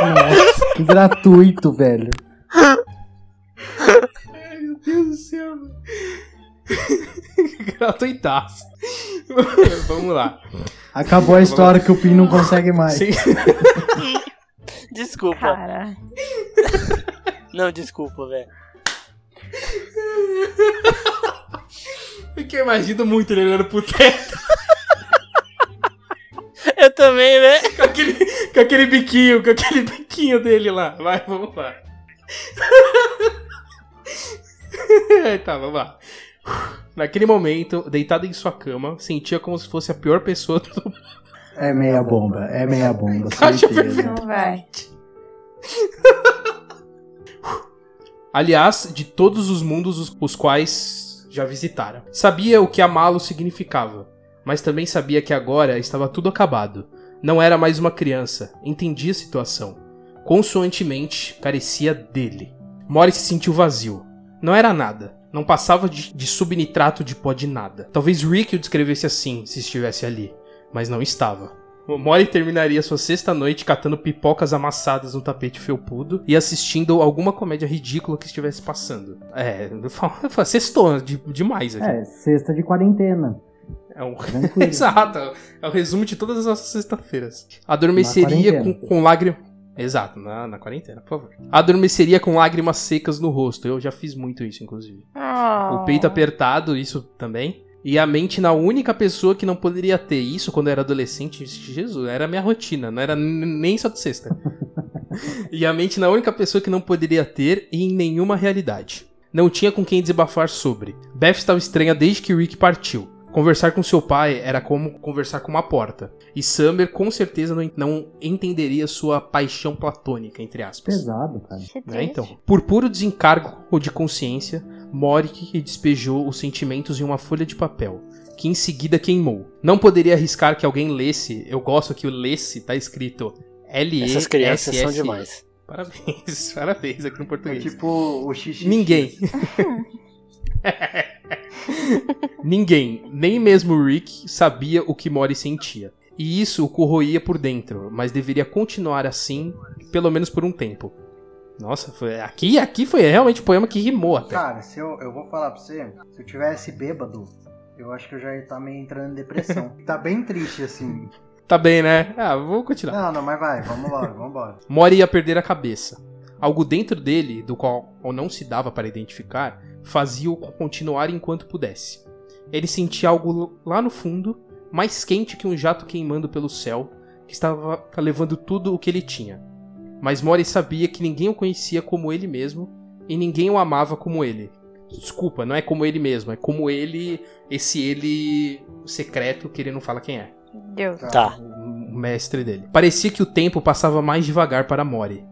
Nossa, que gratuito, velho. Ai, meu Deus do céu. Gratuitaço. Vamos lá. Acabou a história que o Pin não consegue mais. Sim. Desculpa. cara. Não, desculpa, velho. Porque eu imagino muito ele olhando pro teto Eu também, velho. com aquele, com aquele biquinho, com aquele biquinho dele lá. Vai, vamos lá. tá, vamos lá. Naquele momento, deitado em sua cama, sentia como se fosse a pior pessoa do É meia bomba, é meia bomba, Acho certeza. Não vai. Aliás, de todos os mundos os, quais já visitara. Sabia o que amá-lo significava, mas também sabia que agora estava tudo acabado. Não era mais uma criança, entendia a situação. Consoantemente, carecia dele. Mori se sentiu vazio. Não era nada. Não passava de, de subnitrato de pó de nada. Talvez Rick o descrevesse assim, se estivesse ali. Mas não estava. Mori terminaria sua sexta noite catando pipocas amassadas no tapete felpudo e assistindo alguma comédia ridícula que estivesse passando. É, eu falo- eu falo, sextou de- demais aqui. É, sexta de quarentena. É um... Exato, é o resumo de todas as nossas sexta-feiras. Adormeceria com, com lágrimas. Exato, na, na quarentena, por favor. Adormeceria com lágrimas secas no rosto. Eu já fiz muito isso, inclusive. O peito apertado, isso também. E a mente na única pessoa que não poderia ter isso quando eu era adolescente. Jesus, era a minha rotina, não era nem só de sexta. e a mente na única pessoa que não poderia ter e em nenhuma realidade. Não tinha com quem desabafar sobre. Beth estava estranha desde que Rick partiu. Conversar com seu pai era como conversar com uma porta. E Summer com certeza não, não entenderia sua paixão platônica, entre aspas. Pesado, cara. Que Né, então, por puro desencargo de consciência, Morik despejou os sentimentos em uma folha de papel, que em seguida queimou. Não poderia arriscar que alguém lesse. Eu gosto que o lesse tá escrito L E Essas crianças S são S E. demais. Parabéns, parabéns aqui no É português. tipo o xixi. Ninguém. Ninguém, nem mesmo Rick, sabia o que Mori sentia. E isso o corroía por dentro, mas deveria continuar assim, pelo menos por um tempo. Nossa, foi, aqui, aqui foi realmente um poema que rimou até. Cara, se eu, eu vou falar pra você, se eu tivesse bêbado, eu acho que eu já ia estar meio entrando em depressão. tá bem triste, assim. Tá bem, né? Ah, vou continuar. Não, não, mas vai, vamos embora, vamos embora. Mori ia perder a cabeça. Algo dentro dele, do qual ou não se dava para identificar, fazia-o continuar enquanto pudesse. Ele sentia algo lá no fundo, mais quente que um jato queimando pelo céu, que estava levando tudo o que ele tinha. Mas Mori sabia que ninguém o conhecia como ele mesmo e ninguém o amava como ele. Desculpa, não é como ele mesmo, é como ele, esse ele secreto que ele não fala quem é Deus. Tá. o mestre dele. Parecia que o tempo passava mais devagar para Mori.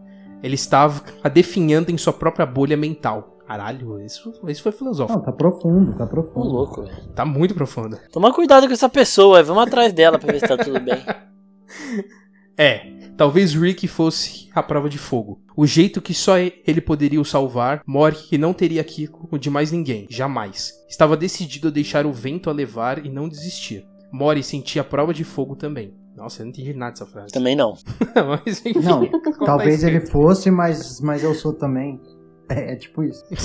Ele estava definhando em sua própria bolha mental. Caralho, isso, isso foi filosófico. Não, tá profundo, tá profundo. louco, velho. Tá muito profundo. Toma cuidado com essa pessoa, vamos atrás dela pra ver se tá tudo bem. É, talvez Rick fosse a prova de fogo. O jeito que só ele poderia o salvar, Mori que não teria aqui o de mais ninguém, jamais. Estava decidido a deixar o vento a levar e não desistir. Mori sentia a prova de fogo também. Nossa, eu não entendi nada dessa frase. Também não. Mas enfim. Não, talvez ele fosse, mas, mas eu sou também. É, é tipo isso.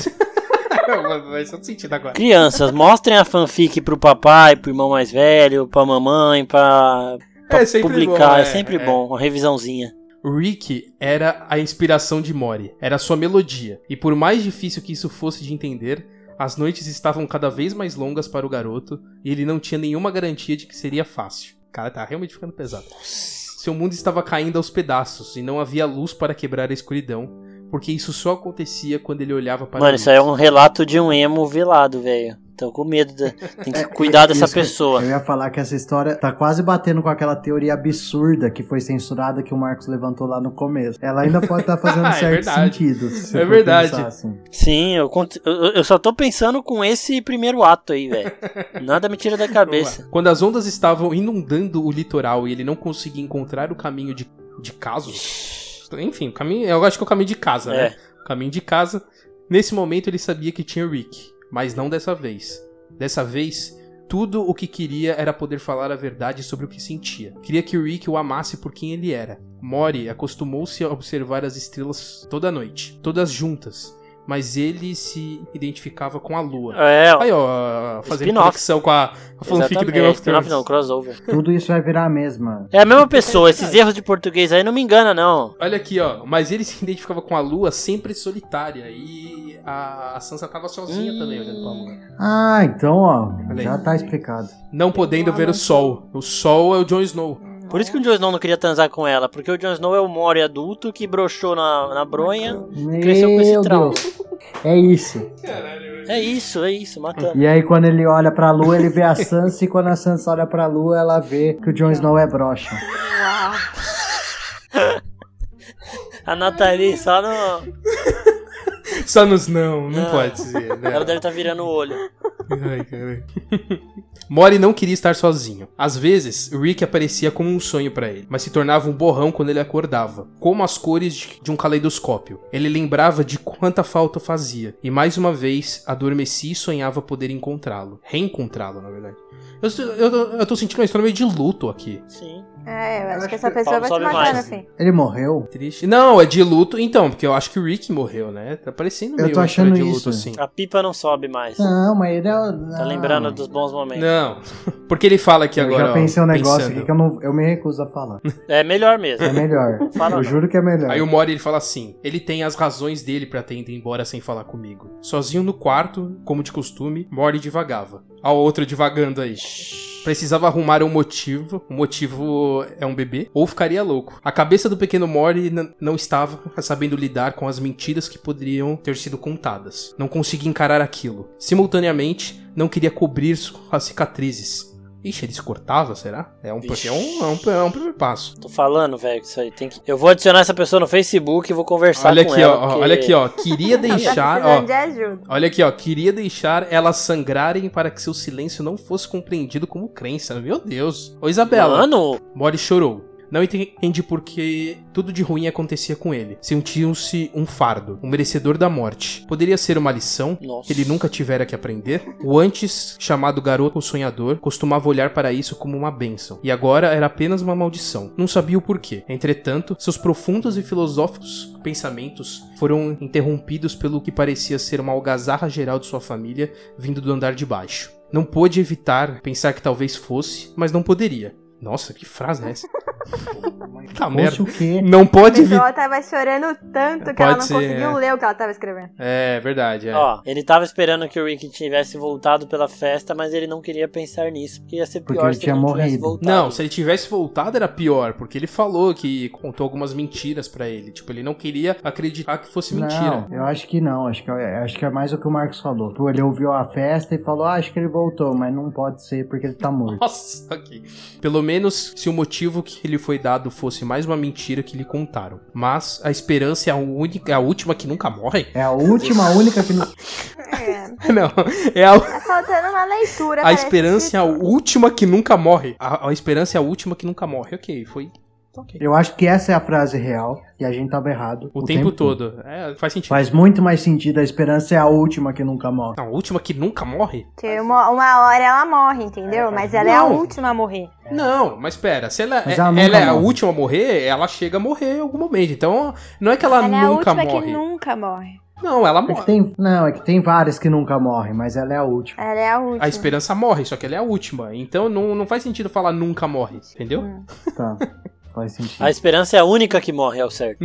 Faz todo sentido agora. Crianças, mostrem a fanfic pro papai, pro irmão mais velho, pra mamãe, pra, pra É publicar. bom, é, é, sempre é. bom, uma revisãozinha. Rick era a inspiração de Mori, era sua melodia, e por mais difícil que isso fosse de entender, as noites estavam cada vez mais longas para o garoto e ele não tinha nenhuma garantia de que seria fácil. Cara, tá realmente ficando pesado. Seu mundo estava caindo aos pedaços e não havia luz para quebrar a escuridão, porque isso só acontecia quando ele olhava para Mano, isso aí é um relato de um emo velado, velho. Tô com medo, de... tem que cuidar dessa Isso pessoa. Eu ia falar que essa história tá quase batendo com aquela teoria absurda que foi censurada que o Marcos levantou lá no começo. Ela ainda pode estar fazendo É certo verdade. sentido. se É verdade. assim. Sim, eu, cont- eu, eu só tô pensando com esse primeiro ato aí, velho. Nada me tira da cabeça. Quando as ondas estavam inundando o litoral e ele não conseguia encontrar o caminho de, de casos. Enfim, o caminho. Eu acho que é o caminho de casa, né? É. O caminho de casa. Nesse momento ele sabia que tinha Rick, mas não dessa vez. Dessa vez, tudo o que queria era poder falar a verdade sobre o que sentia. Queria que Rick o amasse por quem ele era. Mori acostumou-se a observar as estrelas toda noite, todas juntas, mas ele se identificava com a lua. É, ó. Aí, ó, fazendo conexão com a, a fanfic do. Game of Thrones. não, crossover. Tudo isso vai virar a mesma. É a mesma pessoa, esses erros de português aí não me engana, não. Olha aqui, ó. Mas ele se identificava com a lua sempre solitária. E a, a Sansa tava sozinha Hum. também olhando pra lua. Ah, então, ó, Olha já aí. tá explicado. Não podendo ver o sol. O sol é o Jon Snow. Por isso que o Jon Snow não queria transar com ela, porque o Jon Snow é o Mori adulto que broxou na, na bronha. Cresceu com esse trauma. É isso. É isso, é isso, matando. E aí, quando ele olha pra lua, ele vê a Sansa, e quando a Sansa olha pra lua, ela vê que o Jon Snow é broxa. A Nathalie só no. Só nos não, não Não. pode ser. Né? Ela deve estar virando o olho. Ai, caralho. Mori não queria estar sozinho. Às vezes, Rick aparecia como um sonho pra ele, mas se tornava um borrão quando ele acordava, como as cores de de um caleidoscópio. Ele lembrava de quanta falta fazia, e mais uma vez adormecia e sonhava poder encontrá-lo. Reencontrá-lo, na verdade. Eu, eu, eu tô sentindo uma história meio de luto aqui. Sim. É, eu acho acho que essa pessoa vai te matar mais. no fim. Ele morreu? Triste. Não, é de luto, então, porque eu acho que o Rick morreu, né? Tá parecendo Eu meio tô uma história achando de isso. luto, assim. A pipa não sobe mais. Não, mas ele é. Tá lembrando dos bons momentos. Não, porque ele fala aqui Eu agora. já ó, pensei um negócio pensando. aqui que eu, não, eu me recuso a falar. É melhor mesmo. É melhor. Fala eu não. juro que é melhor. Aí o Mori ele fala assim: ele tem as razões dele pra ter ido embora sem falar comigo. Sozinho no quarto, como de costume, Mori divagava. Ao outro divagando aí. Precisava arrumar um motivo. O motivo é um bebê. Ou ficaria louco. A cabeça do pequeno Mori não estava sabendo lidar com as mentiras que poderiam ter sido contadas. Não conseguia encarar aquilo. Simultaneamente, não queria cobrir as cicatrizes. Ixi, ele se cortava, será? É um, é um, é um, é um primeiro passo. Tô falando, velho, que isso aí tem que. Eu vou adicionar essa pessoa no Facebook e vou conversar Olha com aqui, ela. ó, porque- olha aqui, ó. Queria deixar, tá ó. precisando de ajuda. Olha aqui, ó. Queria deixar elas sangrarem para que seu silêncio não fosse compreendido como crença. Meu Deus. Ô, Isabela. Mano, Mori chorou. Não entendi porque tudo de ruim acontecia com ele. Sentiu-se um fardo, um merecedor da morte. Poderia ser uma lição Nossa. que ele nunca tivera que aprender? O antes chamado garoto sonhador costumava olhar para isso como uma bênção, e agora era apenas uma maldição. Não sabia o porquê. Entretanto, seus profundos e filosóficos pensamentos foram interrompidos pelo que parecia ser uma algazarra geral de sua família vindo do andar de baixo. Não pôde evitar pensar que talvez fosse, mas não poderia. Nossa, que frase é essa? tá merda. o quê? Não pode evitar. pessoa tava chorando tanto que Pode ela não ser, conseguiu é. ler o que ela tava escrevendo. É verdade, é. ó, ele tava esperando que o Rick tivesse voltado pela festa, mas ele não queria pensar nisso, porque ia ser Porque pior ele se tinha ele não tivesse morrido. voltado. Não, se ele tivesse voltado era pior, porque ele falou que contou algumas mentiras pra ele. Tipo, ele não queria acreditar que fosse mentira. Não, eu acho que não. Acho que, é- acho que é mais o que o Marcos falou. Pô, Ele ouviu a festa e falou: ah, acho que ele voltou, mas não pode ser porque ele tá morto. Nossa, ok. Pelo menos se o motivo que lhe foi dado fosse mais uma mentira que lhe contaram. Mas a esperança é a única, é a última que nunca morre? É a última, a única que não. É, Não, é a, tá faltando uma leitura. a esperança é a última que nunca morre. A, a esperança é a última que nunca morre. Ok, foi. Ok. Eu acho que essa é a frase real e a gente tava errado. O, tempo, todo. É, faz sentido. Faz muito mais sentido. A esperança é a última que nunca morre. Não, a última que nunca morre? Que uma, uma hora ela morre, entendeu? Mas ela é a Não. última a morrer. Não, mas pera, se ela, é, ela ela nunca é a morre. última a morrer, ela chega a morrer em algum momento. Então, não é que ela, Ela, é a nunca última morre. que nunca morre. Não, ela É morre. tem, não, é que tem várias que nunca morrem, mas ela é a última. Ela é a última. A esperança morre, só que ela é a última. Então não, não faz sentido falar nunca morre, entendeu? Hum. Tá. Faz sentido. A esperança é a única que morre, é o certo.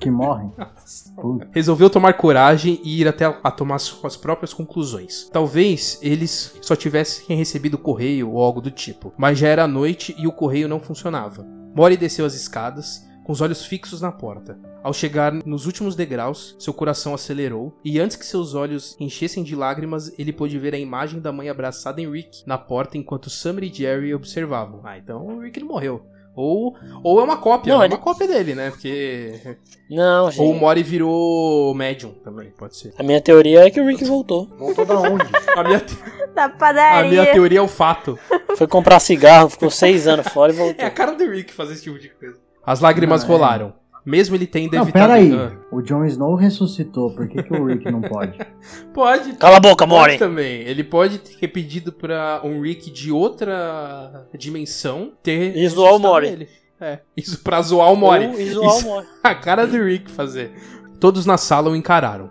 Que morrem. Puta. Resolveu tomar coragem e ir até a tomar suas próprias conclusões. Talvez eles só tivessem recebido correio ou algo do tipo, mas já era noite e o correio não funcionava. Mori desceu as escadas, com os olhos fixos na porta. Ao chegar nos últimos degraus, seu coração acelerou, e antes que seus olhos enchessem de lágrimas, ele pôde ver a imagem da mãe abraçada em Rick na porta enquanto Summer e Jerry observavam. Ah, então o Rick não morreu. Ou, ou é uma cópia, Não, é ele- uma cópia dele, né? Porque. Não, gente. Ou o Mori virou médium também, pode ser. A minha teoria é que o Rick voltou. Voltou da onde? A minha, te- Da a padaria. minha teoria é o fato. Foi comprar cigarro, ficou seis anos fora e voltou. É a cara do Rick fazer esse tipo de coisa. As lágrimas é. rolaram. Mesmo ele tendo Não, evitado. pera aí. Ah, O Jon Snow ressuscitou. Por que, que o Rick não pode? Pode. Cala a boca, Mori! também. Ele pode ter pedido pra um Rick de outra dimensão ter. E zoar o ele. É. Isso pra zoar o Mori. Ou e zoar o Mori. A cara do Rick fazer. Todos na sala o encararam.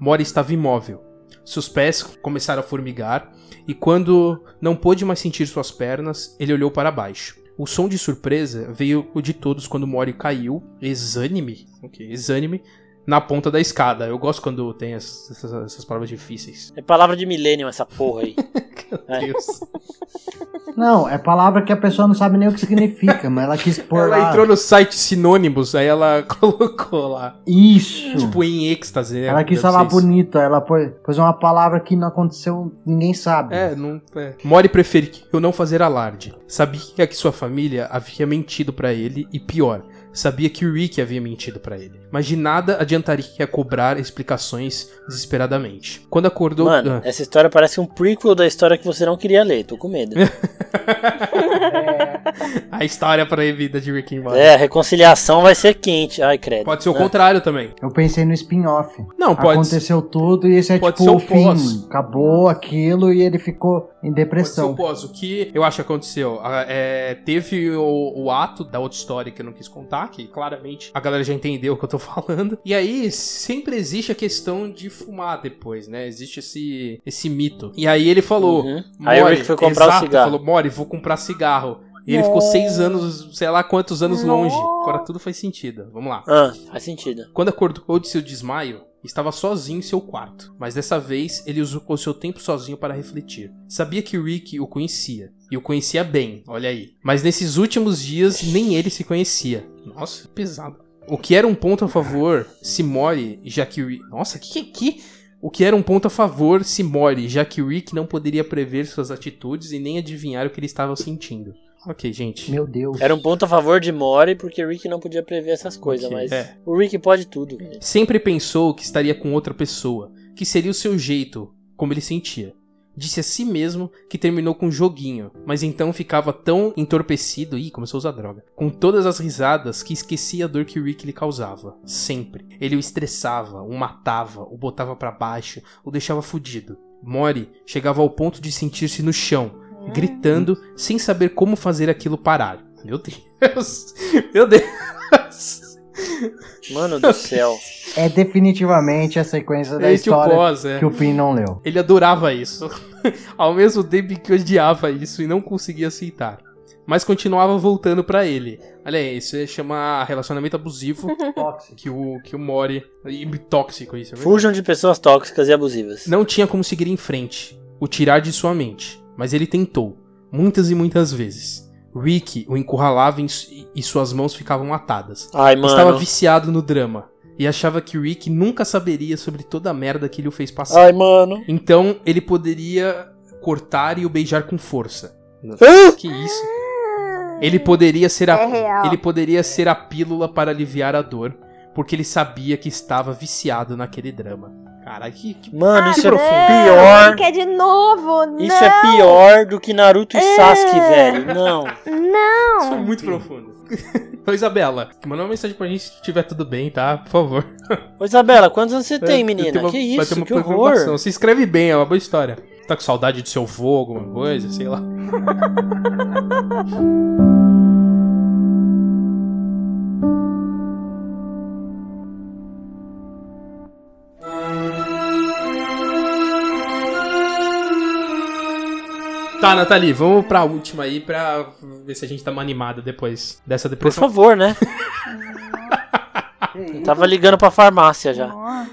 Mori estava imóvel. Seus pés começaram a formigar e quando não pôde mais sentir suas pernas, ele olhou para baixo. O som de surpresa veio o de todos quando Mori caiu, exânime, ok, exânime, na ponta da escada. Eu gosto quando tem essas, essas- essas palavras difíceis. É palavra de millennium essa porra aí. É. Deus. Não, é palavra que a pessoa não sabe nem o que significa, mas ela quis pôr Ela lá. entrou no site sinônimos, aí ela colocou lá, Isso. tipo em êxtase, né? ela quis falar bonito, ela pôs, pôs uma palavra que não aconteceu, ninguém sabe. É, não. É. Mori preferiu não fazer alarde. Sabia que sua família havia mentido pra ele e pior, sabia que o Rick havia mentido pra ele. Mas de nada adiantaria cobrar explicações desesperadamente. Quando acordou. Mano, Ah, essa história parece um prequel da história que você não queria ler. Tô com medo. a história proibida de Rick and Morty. É, a reconciliação vai ser quente. Ai, credo. Pode ser o É. contrário também. Eu pensei no spin-off. Não, pode. Aconteceu tudo e esse é pode tipo ser o o fim. pós. Acabou aquilo e ele ficou em Pode ser o depressão. pós. O que eu acho que aconteceu? É, teve o, o ato da outra história que eu não quis contar, que claramente a galera já entendeu o que eu tô falando. E aí sempre existe a questão de fumar depois, né? Existe esse, esse mito. E aí ele falou. Uhum. Aí o Mori, Rick foi comprar o exato, cigarro. falou, Mori, vou comprar cigarro. E ele ficou seis anos, sei lá quantos anos longe. Agora tudo faz sentido. Vamos lá. Ah, faz sentido. Quando acordou de seu desmaio, estava sozinho em seu quarto, mas dessa vez ele usou o seu tempo sozinho para refletir. Sabia que Rick o conhecia, e o conhecia bem, olha aí. Mas nesses últimos dias nem ele se conhecia. Nossa, que pesado. O que era um ponto a favor se Mori, já que Rick... Nossa, que que... O que era um ponto a favor se Mori, já que Rick não poderia prever suas atitudes e nem adivinhar o que ele estava sentindo. Ok, gente. Meu Deus. Era um ponto a favor de Mori, porque o Rick não podia prever essas coisas, Ok, mas é. o Rick pode tudo. Sempre pensou que estaria com outra pessoa, que seria o seu jeito, como ele sentia. Disse a si mesmo que terminou com um joguinho, mas então ficava tão entorpecido, ih, começou a usar droga, com todas as risadas que esquecia a dor que o Rick lhe causava. Sempre. Ele o estressava, o matava, o botava pra baixo, o deixava fudido. Mori chegava ao ponto de sentir-se no chão, gritando, sem saber como fazer aquilo parar. Meu Deus! Meu Deus! Mano do céu. É definitivamente a sequência da Esse o história pós, é. que o Pin não leu. Ele adorava isso. Ao mesmo tempo que odiava isso e não conseguia aceitar. Mas continuava voltando pra ele. Olha aí, isso chama relacionamento abusivo que o, que o Mori. E tóxico isso, é. Fujam de pessoas tóxicas e abusivas. Não tinha como seguir em frente, o tirar de sua mente. Mas ele tentou, muitas e muitas vezes. Rick o encurralava em su- e suas mãos ficavam atadas. Ai, mano. Estava viciado no drama. E achava que Rick nunca saberia sobre toda a merda que ele o fez passar. Ai, mano. Então ele poderia cortar e o beijar com força. Ah! Que isso? Ele poderia ser a É ele poderia ser a pílula para aliviar a dor, porque ele sabia que estava viciado naquele drama. Caralho, que, que Mano, isso é profundo. pior. Quer de novo? Isso não, é pior do que Naruto e Sasuke, velho. Não. Não. Isso é muito profundo. Ô, Isabela, manda uma mensagem pra gente se tiver tudo bem, tá? Por favor. Ô, Isabela, quantos anos você É, tem, menina? uma- que vai isso, ter uma que horror. Se escreve bem, é uma boa história. Tá com saudade do seu vô, alguma coisa, sei lá. Tá, Nathalie, vamos pra última aí pra ver se a gente tá mais animada depois dessa Por depressão. favor, né? Eu tava ligando pra farmácia já.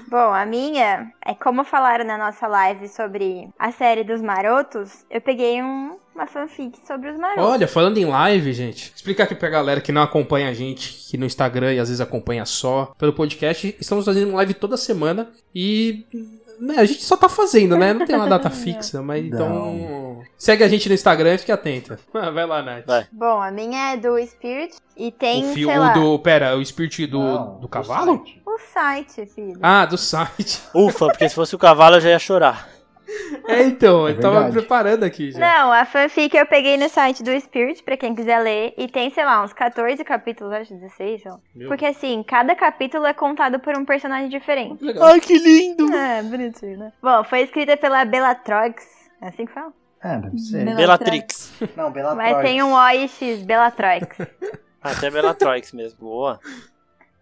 Bom, a minha é como falaram na nossa live sobre a série dos marotos, eu peguei um, uma fanfic sobre os marotos. Olha, falando em live, gente, explicar aqui pra galera que não acompanha a gente aqui no Instagram e às vezes acompanha só pelo podcast. Estamos fazendo live toda semana e a gente só tá fazendo, né? Não tem uma data fixa, mas então. Segue a gente no Instagram e fique atenta. Vai lá, Nath. Vai. Bom, a minha é do Spirit e tem, o sei filme lá, do. Pera, o Spirit do, Não, do cavalo? site. o site, filho. Ah, do site. Ufa, porque se fosse o cavalo eu já ia chorar. É, então, É eu tava verdade. preparando aqui já. Não, a fanfic eu peguei no site do Spirit, pra quem quiser ler, e tem, sei lá, uns 14 capítulos, acho 16, ó. Meu. Porque assim, cada capítulo é contado por um personagem diferente. Legal. Ai, que lindo! É, bonitinho, né? Bom, foi escrita pela Bellatrix. É assim que fala? É, deve ser. Bela- Bellatrix. Não, Bellatrix. Mas tem um O e X, Bellatrix. Até Bellatrix mesmo. Boa.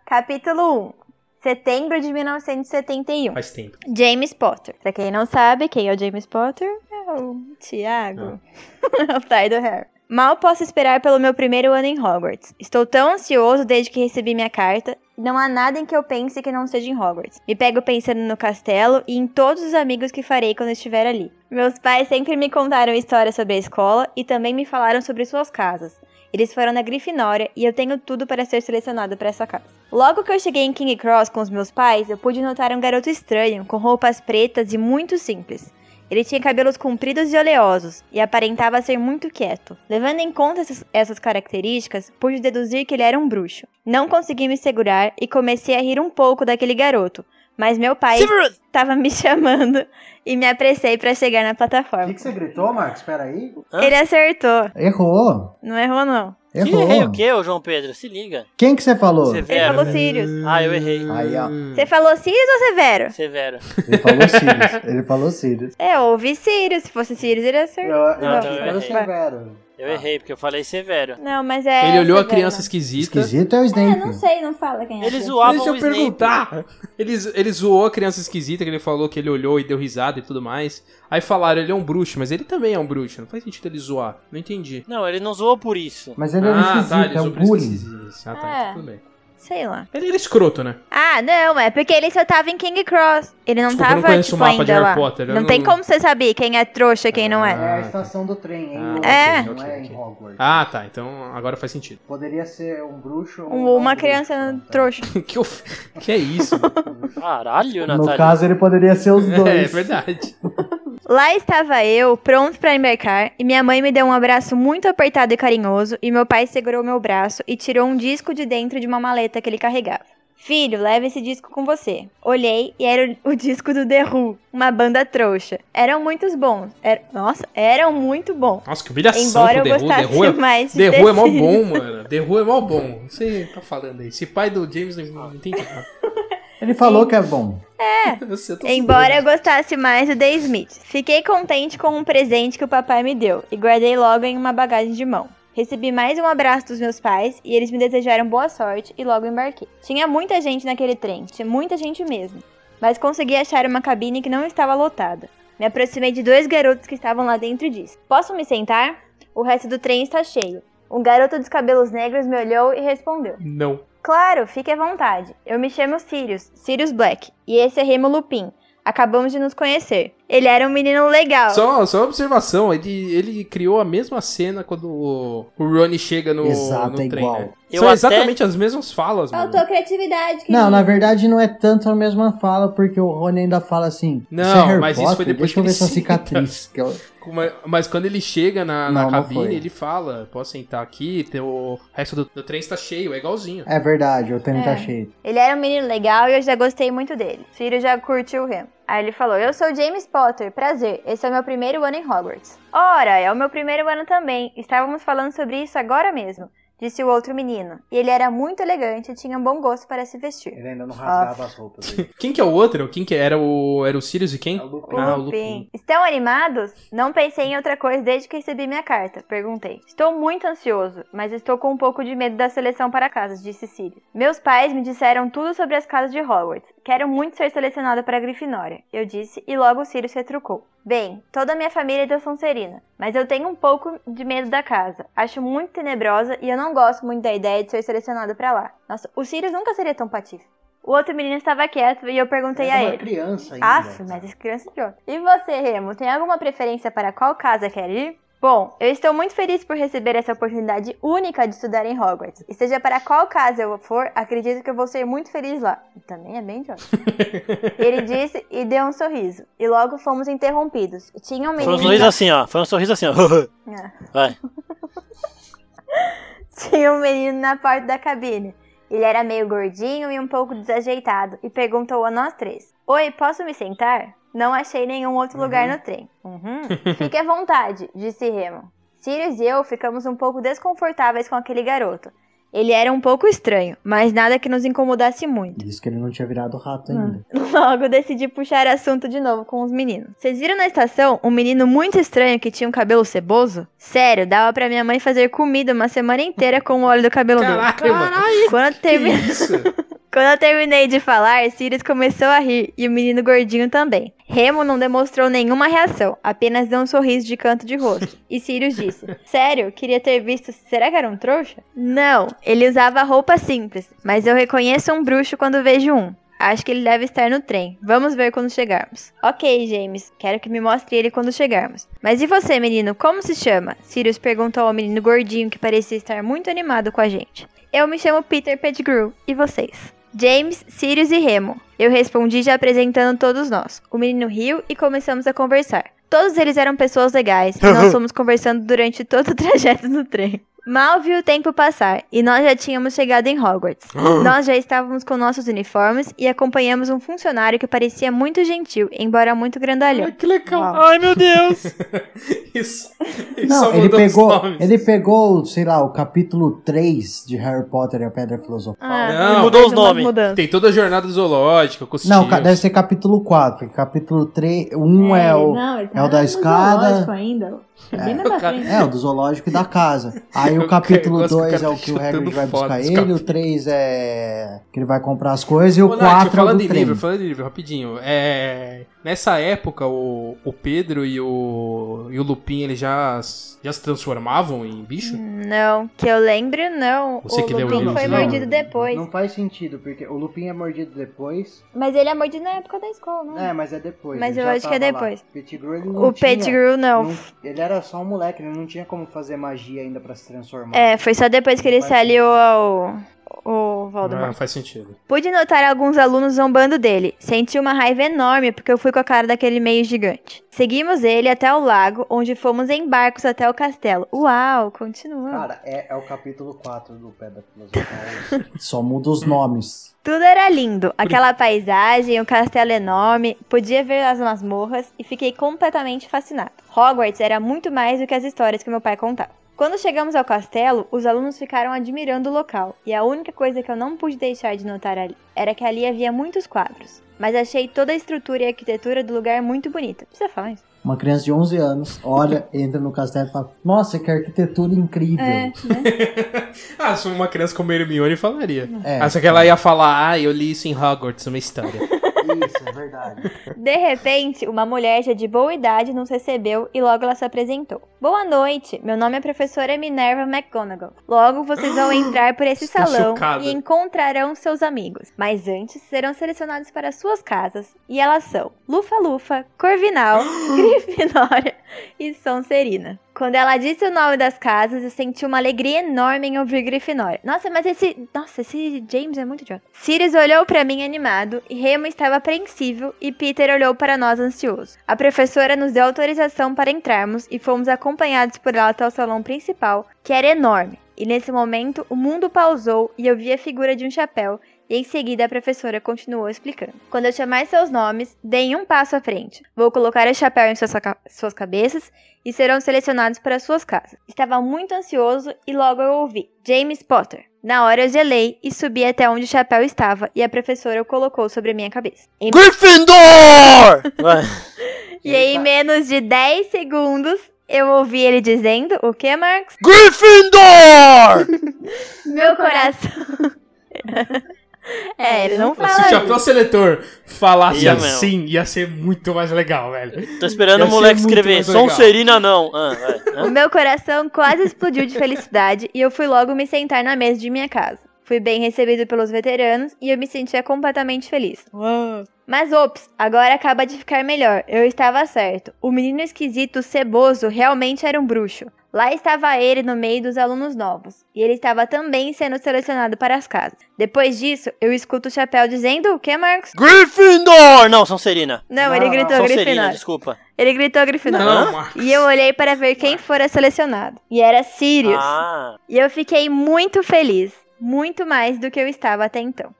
Capítulo 1. Setembro de 1971. Faz tempo. James Potter. Pra quem não sabe, quem é o James Potter? É o Tiago. é o pai do Harry. Mal posso esperar pelo meu primeiro ano em Hogwarts. Estou tão ansioso desde que recebi minha carta. Não há nada em que eu pense que não seja em Hogwarts. Me pego pensando no castelo e em todos os amigos que farei quando estiver ali. Meus pais sempre me contaram histórias sobre a escola e também me falaram sobre suas casas. Eles foram na Grifinória e eu tenho tudo para ser selecionado para essa casa. Logo que eu cheguei em King Cross com os meus pais, eu pude notar um garoto estranho, com roupas pretas e muito simples. Ele tinha cabelos compridos e oleosos e aparentava ser muito quieto. Levando em conta essas, essas características, pude deduzir que ele era um bruxo. Não consegui me segurar e comecei a rir um pouco daquele garoto, mas meu pai Severus! estava me chamando e me apressei para chegar na O plataforma. que, que você gritou, Marcos? Espera aí. Hã? Ele acertou. Errou. Não errou, não. Que Errou. errei o quê, ô João Pedro? Se liga. Quem que você falou? Ele Severo. falou Sirius. Ah, eu errei. Aí, ó. Você falou Sirius ou Severo? Severo. Ele falou Sirius. Ele falou Sirius. É, eu ouvi Sirius. Se fosse Sirius, ele acertou. Eu, eu Não, que eu era errei. Severo. Eu errei, porque eu falei severo. Não, mas é. Ele olhou a Severo, criança não. esquisita. Esquisito é o Snape. É, não sei, não fala quem é. Ele zoava Deixa o eu Snape. perguntar. Ele, ele zoou a criança esquisita, que ele falou que ele olhou e deu risada e tudo mais. Aí falaram, ele é um bruxo, mas ele também é um bruxo. Não faz sentido ele zoar. Não entendi. Não, ele não zoou por isso. Mas ele era ah, esquisito, tá, ele é zoou um por isso que bullying. esquisito. Ah, tá, É. tudo bem. Sei lá. Ele era escroto, né? Ah, não, é porque ele só tava em King Cross. Ele não Desculpa, eu tava, não conheço tipo, o mapa de ainda Harry lá. Potter, eu Não, não- tem como você saber quem é trouxa e quem não é. É a estação do trem, hein? Ah, Não- É. Não ok, é ok. em Hogwarts. Ah, tá. Então agora faz sentido. Poderia ser um bruxo ou Um- não uma bruxo, criança tá? trouxa. que, of... que é isso? Caralho, No Natália. caso, ele poderia ser os dois. é verdade. Lá estava eu, pronto pra embarcar, e minha mãe me deu um abraço muito apertado e carinhoso, e meu pai segurou meu braço e tirou um disco de dentro de uma maleta que ele carregava. Filho, leva esse disco com você. Olhei e era o, disco do The Who, uma banda trouxa. Eram muitos bons. Era- nossa, eram muito bons. Nossa, que humilhação Embora pro eu The Who. The gostasse Who é, mais de The The Who é mó bom, mano. The Who é mó bom. Você tá falando aí. Esse pai do James não, não entende nada. Ele falou que é bom. Sei, eu Embora eu gostasse mais do The Smith. Fiquei contente com um presente que o papai me deu e guardei logo em uma bagagem de mão. Recebi mais um abraço dos meus pais e eles me desejaram boa sorte e logo embarquei. Tinha muita gente naquele trem, tinha muita gente mesmo, mas consegui achar uma cabine que não estava lotada. Me aproximei de dois garotos que estavam lá dentro e disse: Posso me sentar? O resto do trem está cheio. Um garoto dos cabelos negros me olhou e respondeu: Não. Claro, fique à vontade. Eu me chamo Sirius, Sirius Black, e esse é Remo Lupin. Acabamos de nos conhecer. Ele era um menino legal. Só, só uma observação, ele, ele criou a mesma cena quando o, o Ronnie chega no, Exato, no é trem, igual. né? Eu São até- exatamente as mesmas falas, mano. criatividade. Não, na verdade não é tanto a mesma fala, porque o Rony ainda fala assim. Não, "Isso é mas isso foi depois Deixa eu que ver ele sua cita." cicatriz. que eu- Mas, mas quando ele chega na, na Não, não cabine, ele fala: Posso sentar aqui? O resto do, do trem está cheio, é igualzinho. É verdade, o trem É. tá cheio. Ele era um menino legal e eu já gostei muito dele. Sirius já curtiu o Remo. Aí ele falou: Eu sou James Potter, prazer. Esse é o meu primeiro ano em Hogwarts. Ora, é o meu primeiro ano também. Estávamos falando sobre isso agora mesmo, disse o outro menino. E ele era muito elegante e tinha um bom gosto para se vestir. Ele ainda não rasgava as roupas dele. Quem que é o outro? Quem que era o era o Sirius e quem? É o Lupin. Ah, o Lupin. Lupin. Estão animados? Não pensei em outra coisa desde que recebi minha carta. Perguntei. Estou muito ansioso, mas estou com um pouco de medo da seleção para casas, disse Sirius. Meus pais me disseram tudo sobre as casas de Hogwarts. Quero muito ser selecionada para a Grifinória, eu disse, e logo Sirius retrucou. Bem, toda a minha família é da Sonserina, mas eu tenho um pouco de medo da casa. Acho muito tenebrosa e eu não gosto muito da ideia de ser selecionada para lá. Nossa, o Sirius nunca seria tão patife. O outro menino estava quieto e eu perguntei Era a uma ele. criança ainda. Aff, mas essa criança é idiota. E você, Remo, tem alguma preferência para qual casa quer ir? Bom, eu estou muito feliz por receber essa oportunidade única de estudar em Hogwarts. E seja para qual casa eu for, acredito que eu vou ser muito feliz lá. E também é bem idiota. Ele disse e deu um sorriso. E logo fomos interrompidos. Tinha um Foi menino. um sorriso assim, ó. Foi um sorriso assim, ó. Ah. Vai. Tinha um menino na porta da cabine. Ele era meio gordinho e um pouco desajeitado e perguntou a nós três: Oi, posso me sentar? Não achei nenhum outro lugar no trem. Uhum. Fique à vontade, disse Remo. Sirius e eu ficamos um pouco desconfortáveis com aquele garoto. Ele era um pouco estranho, mas nada que nos incomodasse muito. Disse que ele não tinha virado rato ainda. Logo decidi puxar assunto de novo com os meninos. Vocês viram na estação um menino muito estranho que tinha um cabelo ceboso? Sério, dava pra minha mãe fazer comida uma semana inteira com o óleo do cabelo dele. Caraca. Quando eu, Que termi- isso? Quando eu terminei de falar, Sirius começou a rir e o menino gordinho também. Remo não demonstrou nenhuma reação, apenas deu um sorriso de canto de rosto. E Sirius disse: Sério, queria ter visto. Será que era um trouxa? Não, ele usava roupa simples, mas eu reconheço um bruxo quando vejo um. Acho que ele deve estar no trem. Vamos ver quando chegarmos. Ok, James. Quero que me mostre ele quando chegarmos. Mas e você, menino? Como se chama? Sirius perguntou ao menino gordinho que parecia estar muito animado com a gente. Eu me chamo Peter Pettigrew. E vocês? James, Sirius e Remo. Eu respondi já apresentando todos nós. O menino riu e começamos a conversar. Todos eles eram pessoas legais e nós fomos conversando durante todo o trajeto no trem. Mal vi o tempo passar e nós já tínhamos chegado em Hogwarts. nós já estávamos com nossos uniformes e acompanhamos um funcionário que parecia muito gentil, embora muito grandalhão. Ai, que legal. Ai, meu Deus. Isso. Ele só Não, ele pegou, ele pegou, sei lá, o capítulo 3 de Harry Potter e a Pedra Filosofal. Não, mudou os nomes. Tem toda a jornada zoológica com os Não, tios. deve ser capítulo 4, porque capítulo 3, 1 é, o Não, tá é o da no escada. ainda. Frente. é o do zoológico e da casa. Aí Eu o capítulo gosto que o 2 cara é o que o Hagrid vai buscar ele, o capítulos. 3 é que ele vai comprar as coisas e o Ô, Nath, 4 é o do trem. livro, falando em livro, rapidinho. É, nessa época, o, o Pedro e o, e o Lupin, eles já, já se transformavam em bicho? Não, que eu lembre, não. Você o que Lupin foi não. mordido depois. Não faz sentido, porque o Lupin é mordido depois. Mas ele é mordido na época da escola, não? É, mas é depois. Mas eu acho que é tava lá. depois. Pettigrew, ele não O tinha- Pettigrew não. não- Ele era só um moleque, ele não tinha como fazer magia ainda pra se transformar. É, foi só depois que ele se aliou ao, ao Não, Voldemort. faz sentido. Pude notar alguns alunos zombando dele. Senti uma raiva enorme porque eu fui com a cara daquele meio gigante. Seguimos ele até o lago, onde fomos em barcos até o castelo. Uau, continua. Cara, é, é o capítulo 4 do Pedra Filosofal. Só muda os nomes. Tudo era lindo. Aquela paisagem, o castelo enorme, podia ver as masmorras e fiquei completamente fascinado. Hogwarts era muito mais do que as histórias que meu pai contava. Quando chegamos ao castelo, os alunos ficaram admirando o local, e a única coisa que eu não pude deixar de notar ali era que ali havia muitos quadros. Mas achei toda a estrutura e arquitetura do lugar muito bonita. Precisa falar isso? Uma criança de 11 anos olha, entra no castelo e fala: Nossa, que arquitetura incrível. É, né? ah, se uma criança como Hermione falaria. É. Acho que ela ia falar, ah, eu li isso em Hogwarts, uma história. Isso, é verdade. De repente, uma mulher já de boa idade nos recebeu e logo ela se apresentou. Boa noite, meu nome é professora Minerva McGonagall. Logo vocês vão entrar por esse Estou salão chocada. e encontrarão seus amigos. Mas antes serão selecionados para suas casas e elas são Lufa-Lufa, Corvinal, Grifinória e Sonserina. Quando ela disse o nome das casas, eu senti uma alegria enorme em ouvir Grifinória. Nossa, mas esse. Nossa, esse James é muito idiota. Sirius olhou pra mim animado, Remo estava apreensivo, e Peter olhou para nós ansioso. A professora nos deu autorização para entrarmos e fomos acompanhados por ela até o salão principal, que era enorme. E nesse momento, o mundo pausou e eu vi a figura de um chapéu. E em seguida a professora continuou explicando. Quando eu chamar seus nomes, deem um passo à frente. Vou colocar o chapéu em suas, suas cabeças e serão selecionados para suas casas. Estava muito ansioso e logo eu ouvi James Potter. Na hora eu gelei e subi até onde o chapéu estava e a professora o colocou sobre a minha cabeça. Em- Gryffindor! E aí, em menos de 10 segundos, eu ouvi ele dizendo: O que, Marcos? Gryffindor! Meu coração. é, ele não Se o fala. chapéu seletor falasse Ia mesmo. assim, ia ser muito mais legal, velho. Tô esperando Ia o moleque escrever. Sonserina não. Ah, vai. O Hã? meu coração quase explodiu de felicidade e eu fui logo me sentar na mesa de minha casa. Fui bem recebido pelos veteranos e eu me sentia completamente feliz. Mas ops, agora acaba de ficar melhor. Eu estava certo. O menino esquisito ceboso realmente era um bruxo. Lá estava ele no meio dos alunos novos. E ele estava também sendo selecionado para as casas. Depois disso, eu escuto o chapéu dizendo o que, Marcos? Gryffindor! Não, Sonserina. Não, Não, ele gritou Sonserina, Grifinória. desculpa. Ele gritou Grifinória. Não, Marcos. E eu olhei para ver quem fora selecionado. E era Sirius. Ah, E eu fiquei muito feliz. Muito mais do que eu estava até então.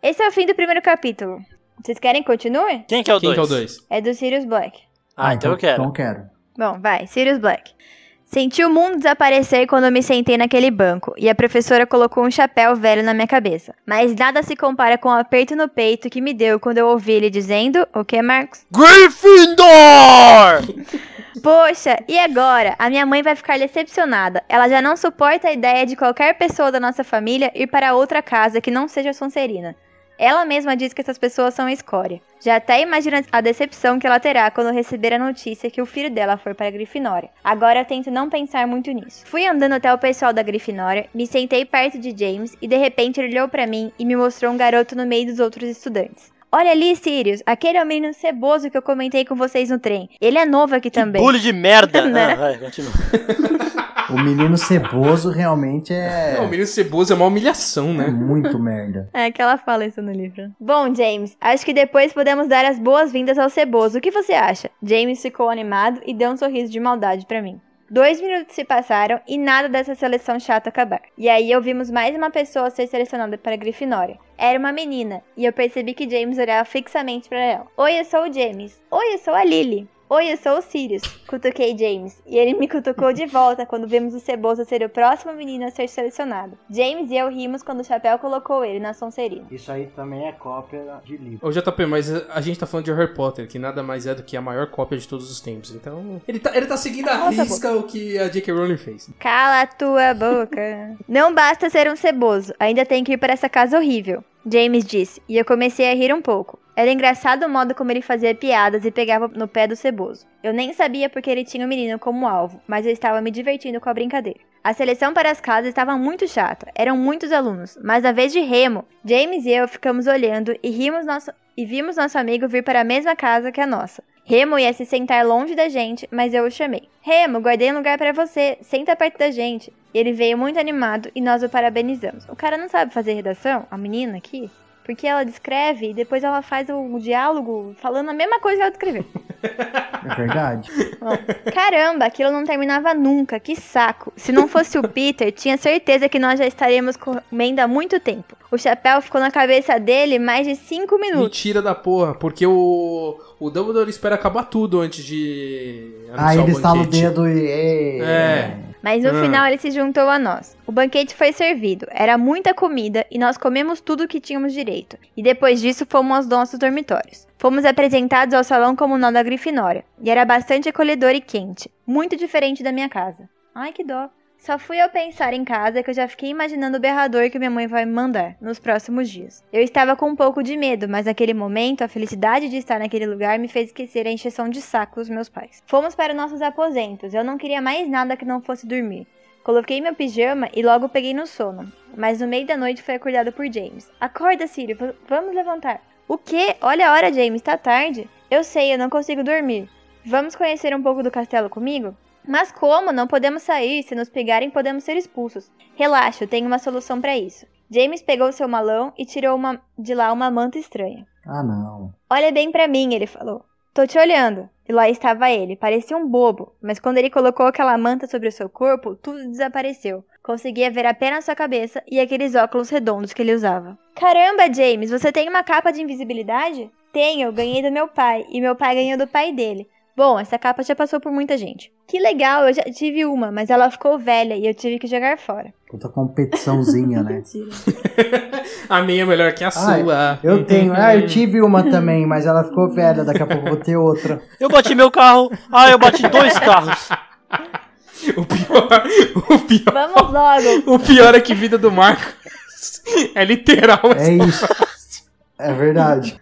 Esse é o fim do primeiro capítulo. Vocês querem que continue? quem que é o Quem dois? que é o 2? É do Sirius Black. Ah, então eu quero. Então eu quero. Bom, vai, Sirius Black. Senti o mundo desaparecer quando me sentei naquele banco e a professora colocou um chapéu velho na minha cabeça. Mas nada se compara com o aperto no peito que me deu quando eu ouvi ele dizendo: O que, Marcos? Gryffindor! Poxa, e agora? A minha mãe vai ficar decepcionada. Ela já não suporta a ideia de qualquer pessoa da nossa família ir para outra casa que não seja Sonserina. Ela mesma diz que essas pessoas são escória. Já até imagina a decepção que ela terá quando receber a notícia que o filho dela foi para a Grifinória. Agora eu tento não pensar muito nisso. Fui andando até o pessoal da Grifinória, me sentei perto de James e de repente ele olhou para mim e me mostrou um garoto no meio dos outros estudantes. Olha ali, Sirius, aquele é o menino ceboso que eu comentei com vocês no trem. Ele é novo aqui também. Bully de merda. Né? Ah, vai, continua. O menino ceboso realmente É, o é, menino ceboso é uma humilhação, é né? muito merda. É que ela fala isso no livro. Bom, James, acho que depois podemos dar as boas-vindas ao Ceboso. O que você acha? James ficou animado e deu um sorriso de maldade pra mim. Dois minutos se passaram e nada dessa seleção chata acabar. E aí ouvimos mais uma pessoa ser selecionada para a Grifinória. Era uma menina, e eu percebi que James olhava fixamente para ela. Oi, eu sou o James. Oi, eu sou a Lily. Oi, eu sou o Sirius. Cutuquei James. E ele me cutucou de volta quando vimos o Ceboso ser o próximo menino a ser selecionado. James e eu rimos quando o chapéu colocou ele na Sonserina. Isso aí também é cópia de livro. Ô JP, mas a gente tá falando de Harry Potter, que nada mais é do que a maior cópia de todos os tempos. Então, ele tá, ele tá seguindo a Nossa, risca o que a J.K. Rowling fez. Cala a tua boca. Não basta ser um ceboso, ainda tem que ir para essa casa horrível. James disse, e eu comecei a rir um pouco. Era engraçado o modo como ele fazia piadas e pegava no pé do ceboso. Eu nem sabia porque ele tinha o menino como alvo, mas eu estava me divertindo com a brincadeira. A seleção para as casas estava muito chata, eram muitos alunos, mas na vez de Remo, James e eu ficamos olhando e rimos nosso e vimos nosso amigo vir para a mesma casa que a nossa. Remo ia se sentar longe da gente, mas eu o chamei. Remo, guardei um lugar para você, senta perto da gente. Ele veio muito animado e nós o parabenizamos. O cara não sabe fazer redação, a menina aqui, porque ela descreve e depois ela faz o diálogo falando a mesma coisa que ela descreveu. É verdade. Caramba, aquilo não terminava nunca, que saco. Se não fosse o Peter, tinha certeza que nós já estaríamos comendo há muito tempo. O chapéu ficou na cabeça dele mais de cinco minutos. Mentira da porra, porque o, o Dumbledore espera acabar tudo antes de Aí anunciar ele o estala o dedo e. É. Mas no Hum. final ele se juntou a nós. O banquete foi servido, era muita comida e nós comemos tudo que tínhamos direito. E depois disso fomos aos nossos dormitórios. Fomos apresentados ao salão comunal da Grifinória, e era bastante acolhedor e quente, muito diferente da minha casa. Ai que dó. Só fui eu pensar em casa que eu já fiquei imaginando o berrador que minha mãe vai me mandar nos próximos dias. Eu estava com um pouco de medo, mas naquele momento a felicidade de estar naquele lugar me fez esquecer a encheção de saco dos meus pais. Fomos para nossos aposentos, eu não queria mais nada que não fosse dormir. Coloquei meu pijama e logo peguei no sono, mas no meio da noite fui acordado por James. Acorda, v- vamos levantar. O quê? Olha a hora, James, tá tarde. Eu sei, eu não consigo dormir. Vamos conhecer um pouco do castelo comigo? Mas como? Não podemos sair. Se nos pegarem, podemos ser expulsos. Relaxa, eu tenho uma solução pra isso. James pegou seu malão e tirou uma- de lá uma manta estranha. Ah, não. Olha bem pra mim, ele falou. Tô te olhando. E lá estava ele, parecia um bobo, mas quando ele colocou aquela manta sobre o seu corpo, tudo desapareceu. Conseguia ver apenas sua cabeça e aqueles óculos redondos que ele usava. Caramba, James, você tem uma capa de invisibilidade? Tenho, ganhei do meu pai, e meu pai ganhou do pai dele. Bom, essa capa já passou por muita gente. Que legal, eu já tive uma, mas ela ficou velha e eu tive que jogar fora. Puta competiçãozinha, né? A minha é melhor que a sua. Eu tenho. Ah, eu tive uma também, mas ela ficou velha. Daqui a pouco eu vou ter outra. Eu bati meu carro. Ah, eu bati dois carros. O pior, o pior, Vamos logo. o pior é que vida do Marcos é literal. É isso. É verdade.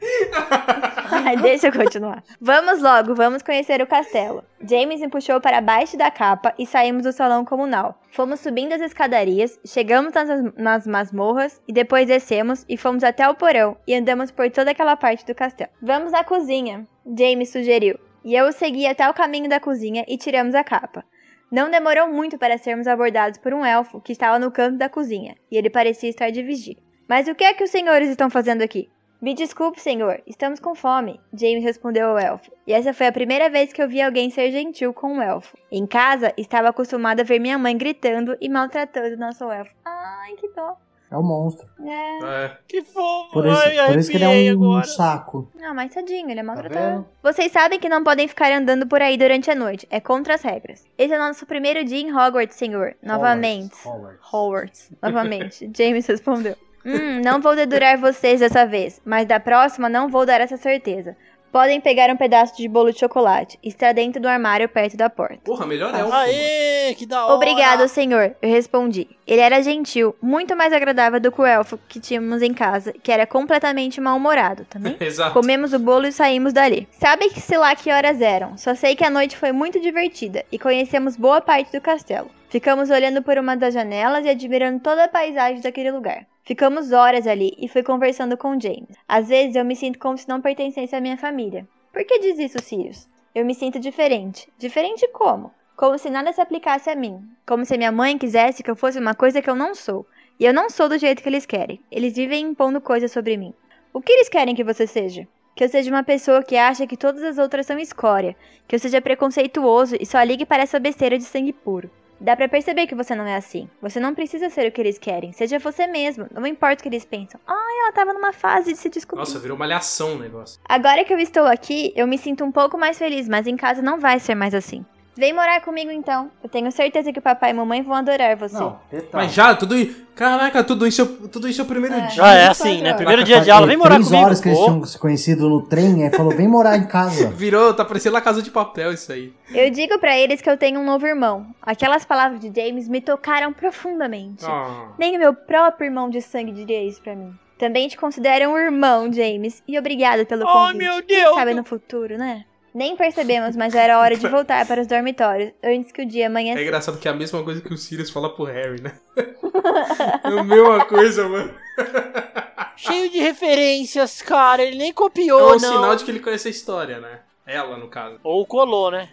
Deixa eu continuar. Vamos logo, vamos conhecer o castelo. James me puxou para baixo da capa e saímos do salão comunal. Fomos subindo as escadarias, chegamos nas, nas masmorras e depois descemos e fomos até o porão e andamos por toda aquela parte do castelo. Vamos à cozinha, James sugeriu. E eu o segui até o caminho da cozinha e tiramos a capa. Não demorou muito para sermos abordados por um elfo que estava no canto da cozinha, e ele parecia estar de vigília. Mas o que é que os senhores estão fazendo aqui? Me desculpe, senhor, estamos com fome, James respondeu ao elfo. E essa foi a primeira vez que eu vi alguém ser gentil com um elfo. Em casa, estava acostumada a ver minha mãe gritando e maltratando nosso elfo. Ai, que dó. É o monstro. É. É. Que fofo. Por isso, Ai, por isso que ele é um agora. saco. Não, mas tadinho, ele é vendo? maltratado. Vocês sabem que não podem ficar andando por aí durante a noite. É contra as regras. Esse é o nosso primeiro dia em Hogwarts, senhor. Novamente. Hogwarts. Hogwarts. Novamente. James respondeu. Hum, não vou dedurar vocês dessa vez, mas da próxima não vou dar essa certeza. Podem pegar um pedaço de bolo de chocolate. Está dentro do armário perto da porta. Porra, melhor elfo. mano. Aê, que da hora. Obrigado, senhor, eu respondi. Ele era gentil, muito mais agradável do que o elfo que tínhamos em casa, que era completamente mal-humorado também. Exato. Comemos o bolo e saímos dali. Sabe que se lá que horas eram? Só sei que a noite foi muito divertida e conhecemos boa parte do castelo. Ficamos olhando por uma das janelas e admirando toda a paisagem daquele lugar. Ficamos horas ali e fui conversando com James. Às vezes eu me sinto como se não pertencesse à minha família. Por que diz isso, Sirius? Eu me sinto diferente. Diferente como? Como se nada se aplicasse a mim. Como se minha mãe quisesse que eu fosse uma coisa que eu não sou. E eu não sou do jeito que eles querem. Eles vivem impondo coisas sobre mim. O que eles querem que você seja? Que eu seja uma pessoa que acha que todas as outras são escória. Que eu seja preconceituoso e só ligue para essa besteira de sangue puro. Dá pra perceber que você não é assim. Você não precisa ser o que eles querem. Seja você mesmo. Não importa o que eles pensam. Ai, ela tava numa fase de se descobrir. Nossa, virou malhação o negócio. Agora que eu estou aqui, eu me sinto um pouco mais feliz, mas em casa não vai ser mais assim. Vem morar comigo então. Eu tenho certeza que o papai e mamãe vão adorar você. Não, detalhe. Mas já, tudo isso. Caraca, tudo isso, é- tudo isso é o primeiro É. dia. Já é assim, né? Primeiro dia de aula, vem morar Três comigo. horas que eles tinham se conhecido no trem, aí falou, vem morar em casa. Virou, tá parecendo a casa de papel isso aí. Eu digo pra eles que eu tenho um novo irmão. Aquelas palavras de James me tocaram profundamente. Ah. Nem o meu próprio irmão de sangue diria isso pra mim. Também te considero um irmão, James. E obrigada pelo Ai, convite. meu Quem Deus! sabe no futuro, né? Nem percebemos, mas já era hora de voltar para os dormitórios antes que o dia É amanhecesse. engraçado que é a mesma coisa que o Sirius fala pro Harry, né? é a mesma coisa, mano. Cheio de referências, cara. Ele nem É copiou, um não. sinal de que ele conhece a história, né? Ela, no caso. Ou colou, né?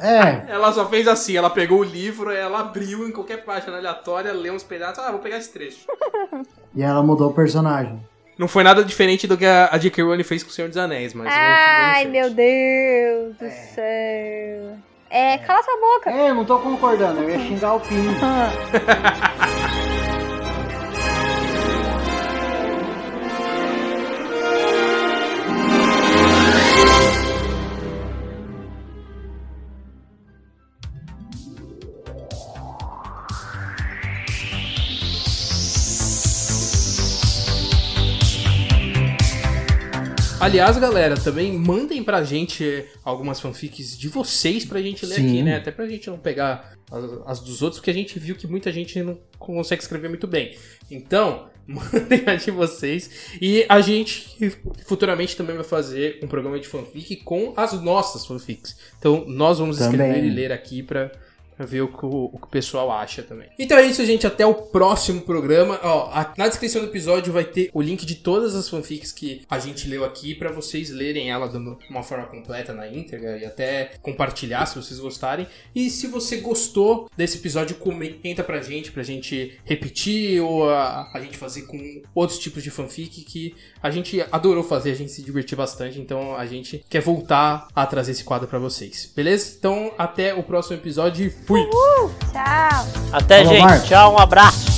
É, Ela só fez assim, ela pegou o livro, ela abriu em qualquer página aleatória, leu uns pedaços, ah, vou pegar esse trecho. e ela mudou o personagem. Não foi nada diferente do que a a J.K. Rowling fez com o Senhor dos Anéis, mas... Ai, meu. Deus do céu. É, cala sua boca. É, eu não tô concordando, eu ia xingar o Pino. Aliás, galera, também mandem pra gente algumas fanfics de vocês pra gente ler Sim. aqui, né? Até pra gente não pegar as, as dos outros, porque a gente viu que muita gente não consegue escrever muito bem. Então, mandem a de vocês. E a gente futuramente também vai fazer um programa de fanfic com as nossas fanfics. Então, nós vamos Também. escrever e ler aqui pra ver o que o, o que o pessoal acha também. Então é isso, gente. Até o próximo programa. Ó, a- na descrição do episódio vai ter o link de todas as fanfics que a gente leu aqui pra vocês lerem ela de uma forma completa na íntegra e até compartilhar se vocês gostarem. E se você gostou desse episódio, comenta pra gente, pra gente repetir ou a, a gente fazer com outros tipos de fanfic que a gente adorou fazer, a gente se divertiu bastante, então a gente quer voltar a trazer esse quadro pra vocês. Beleza? Então até o próximo episódio fui! Tchau. Até, Falou, gente. Marcos. Tchau, um abraço.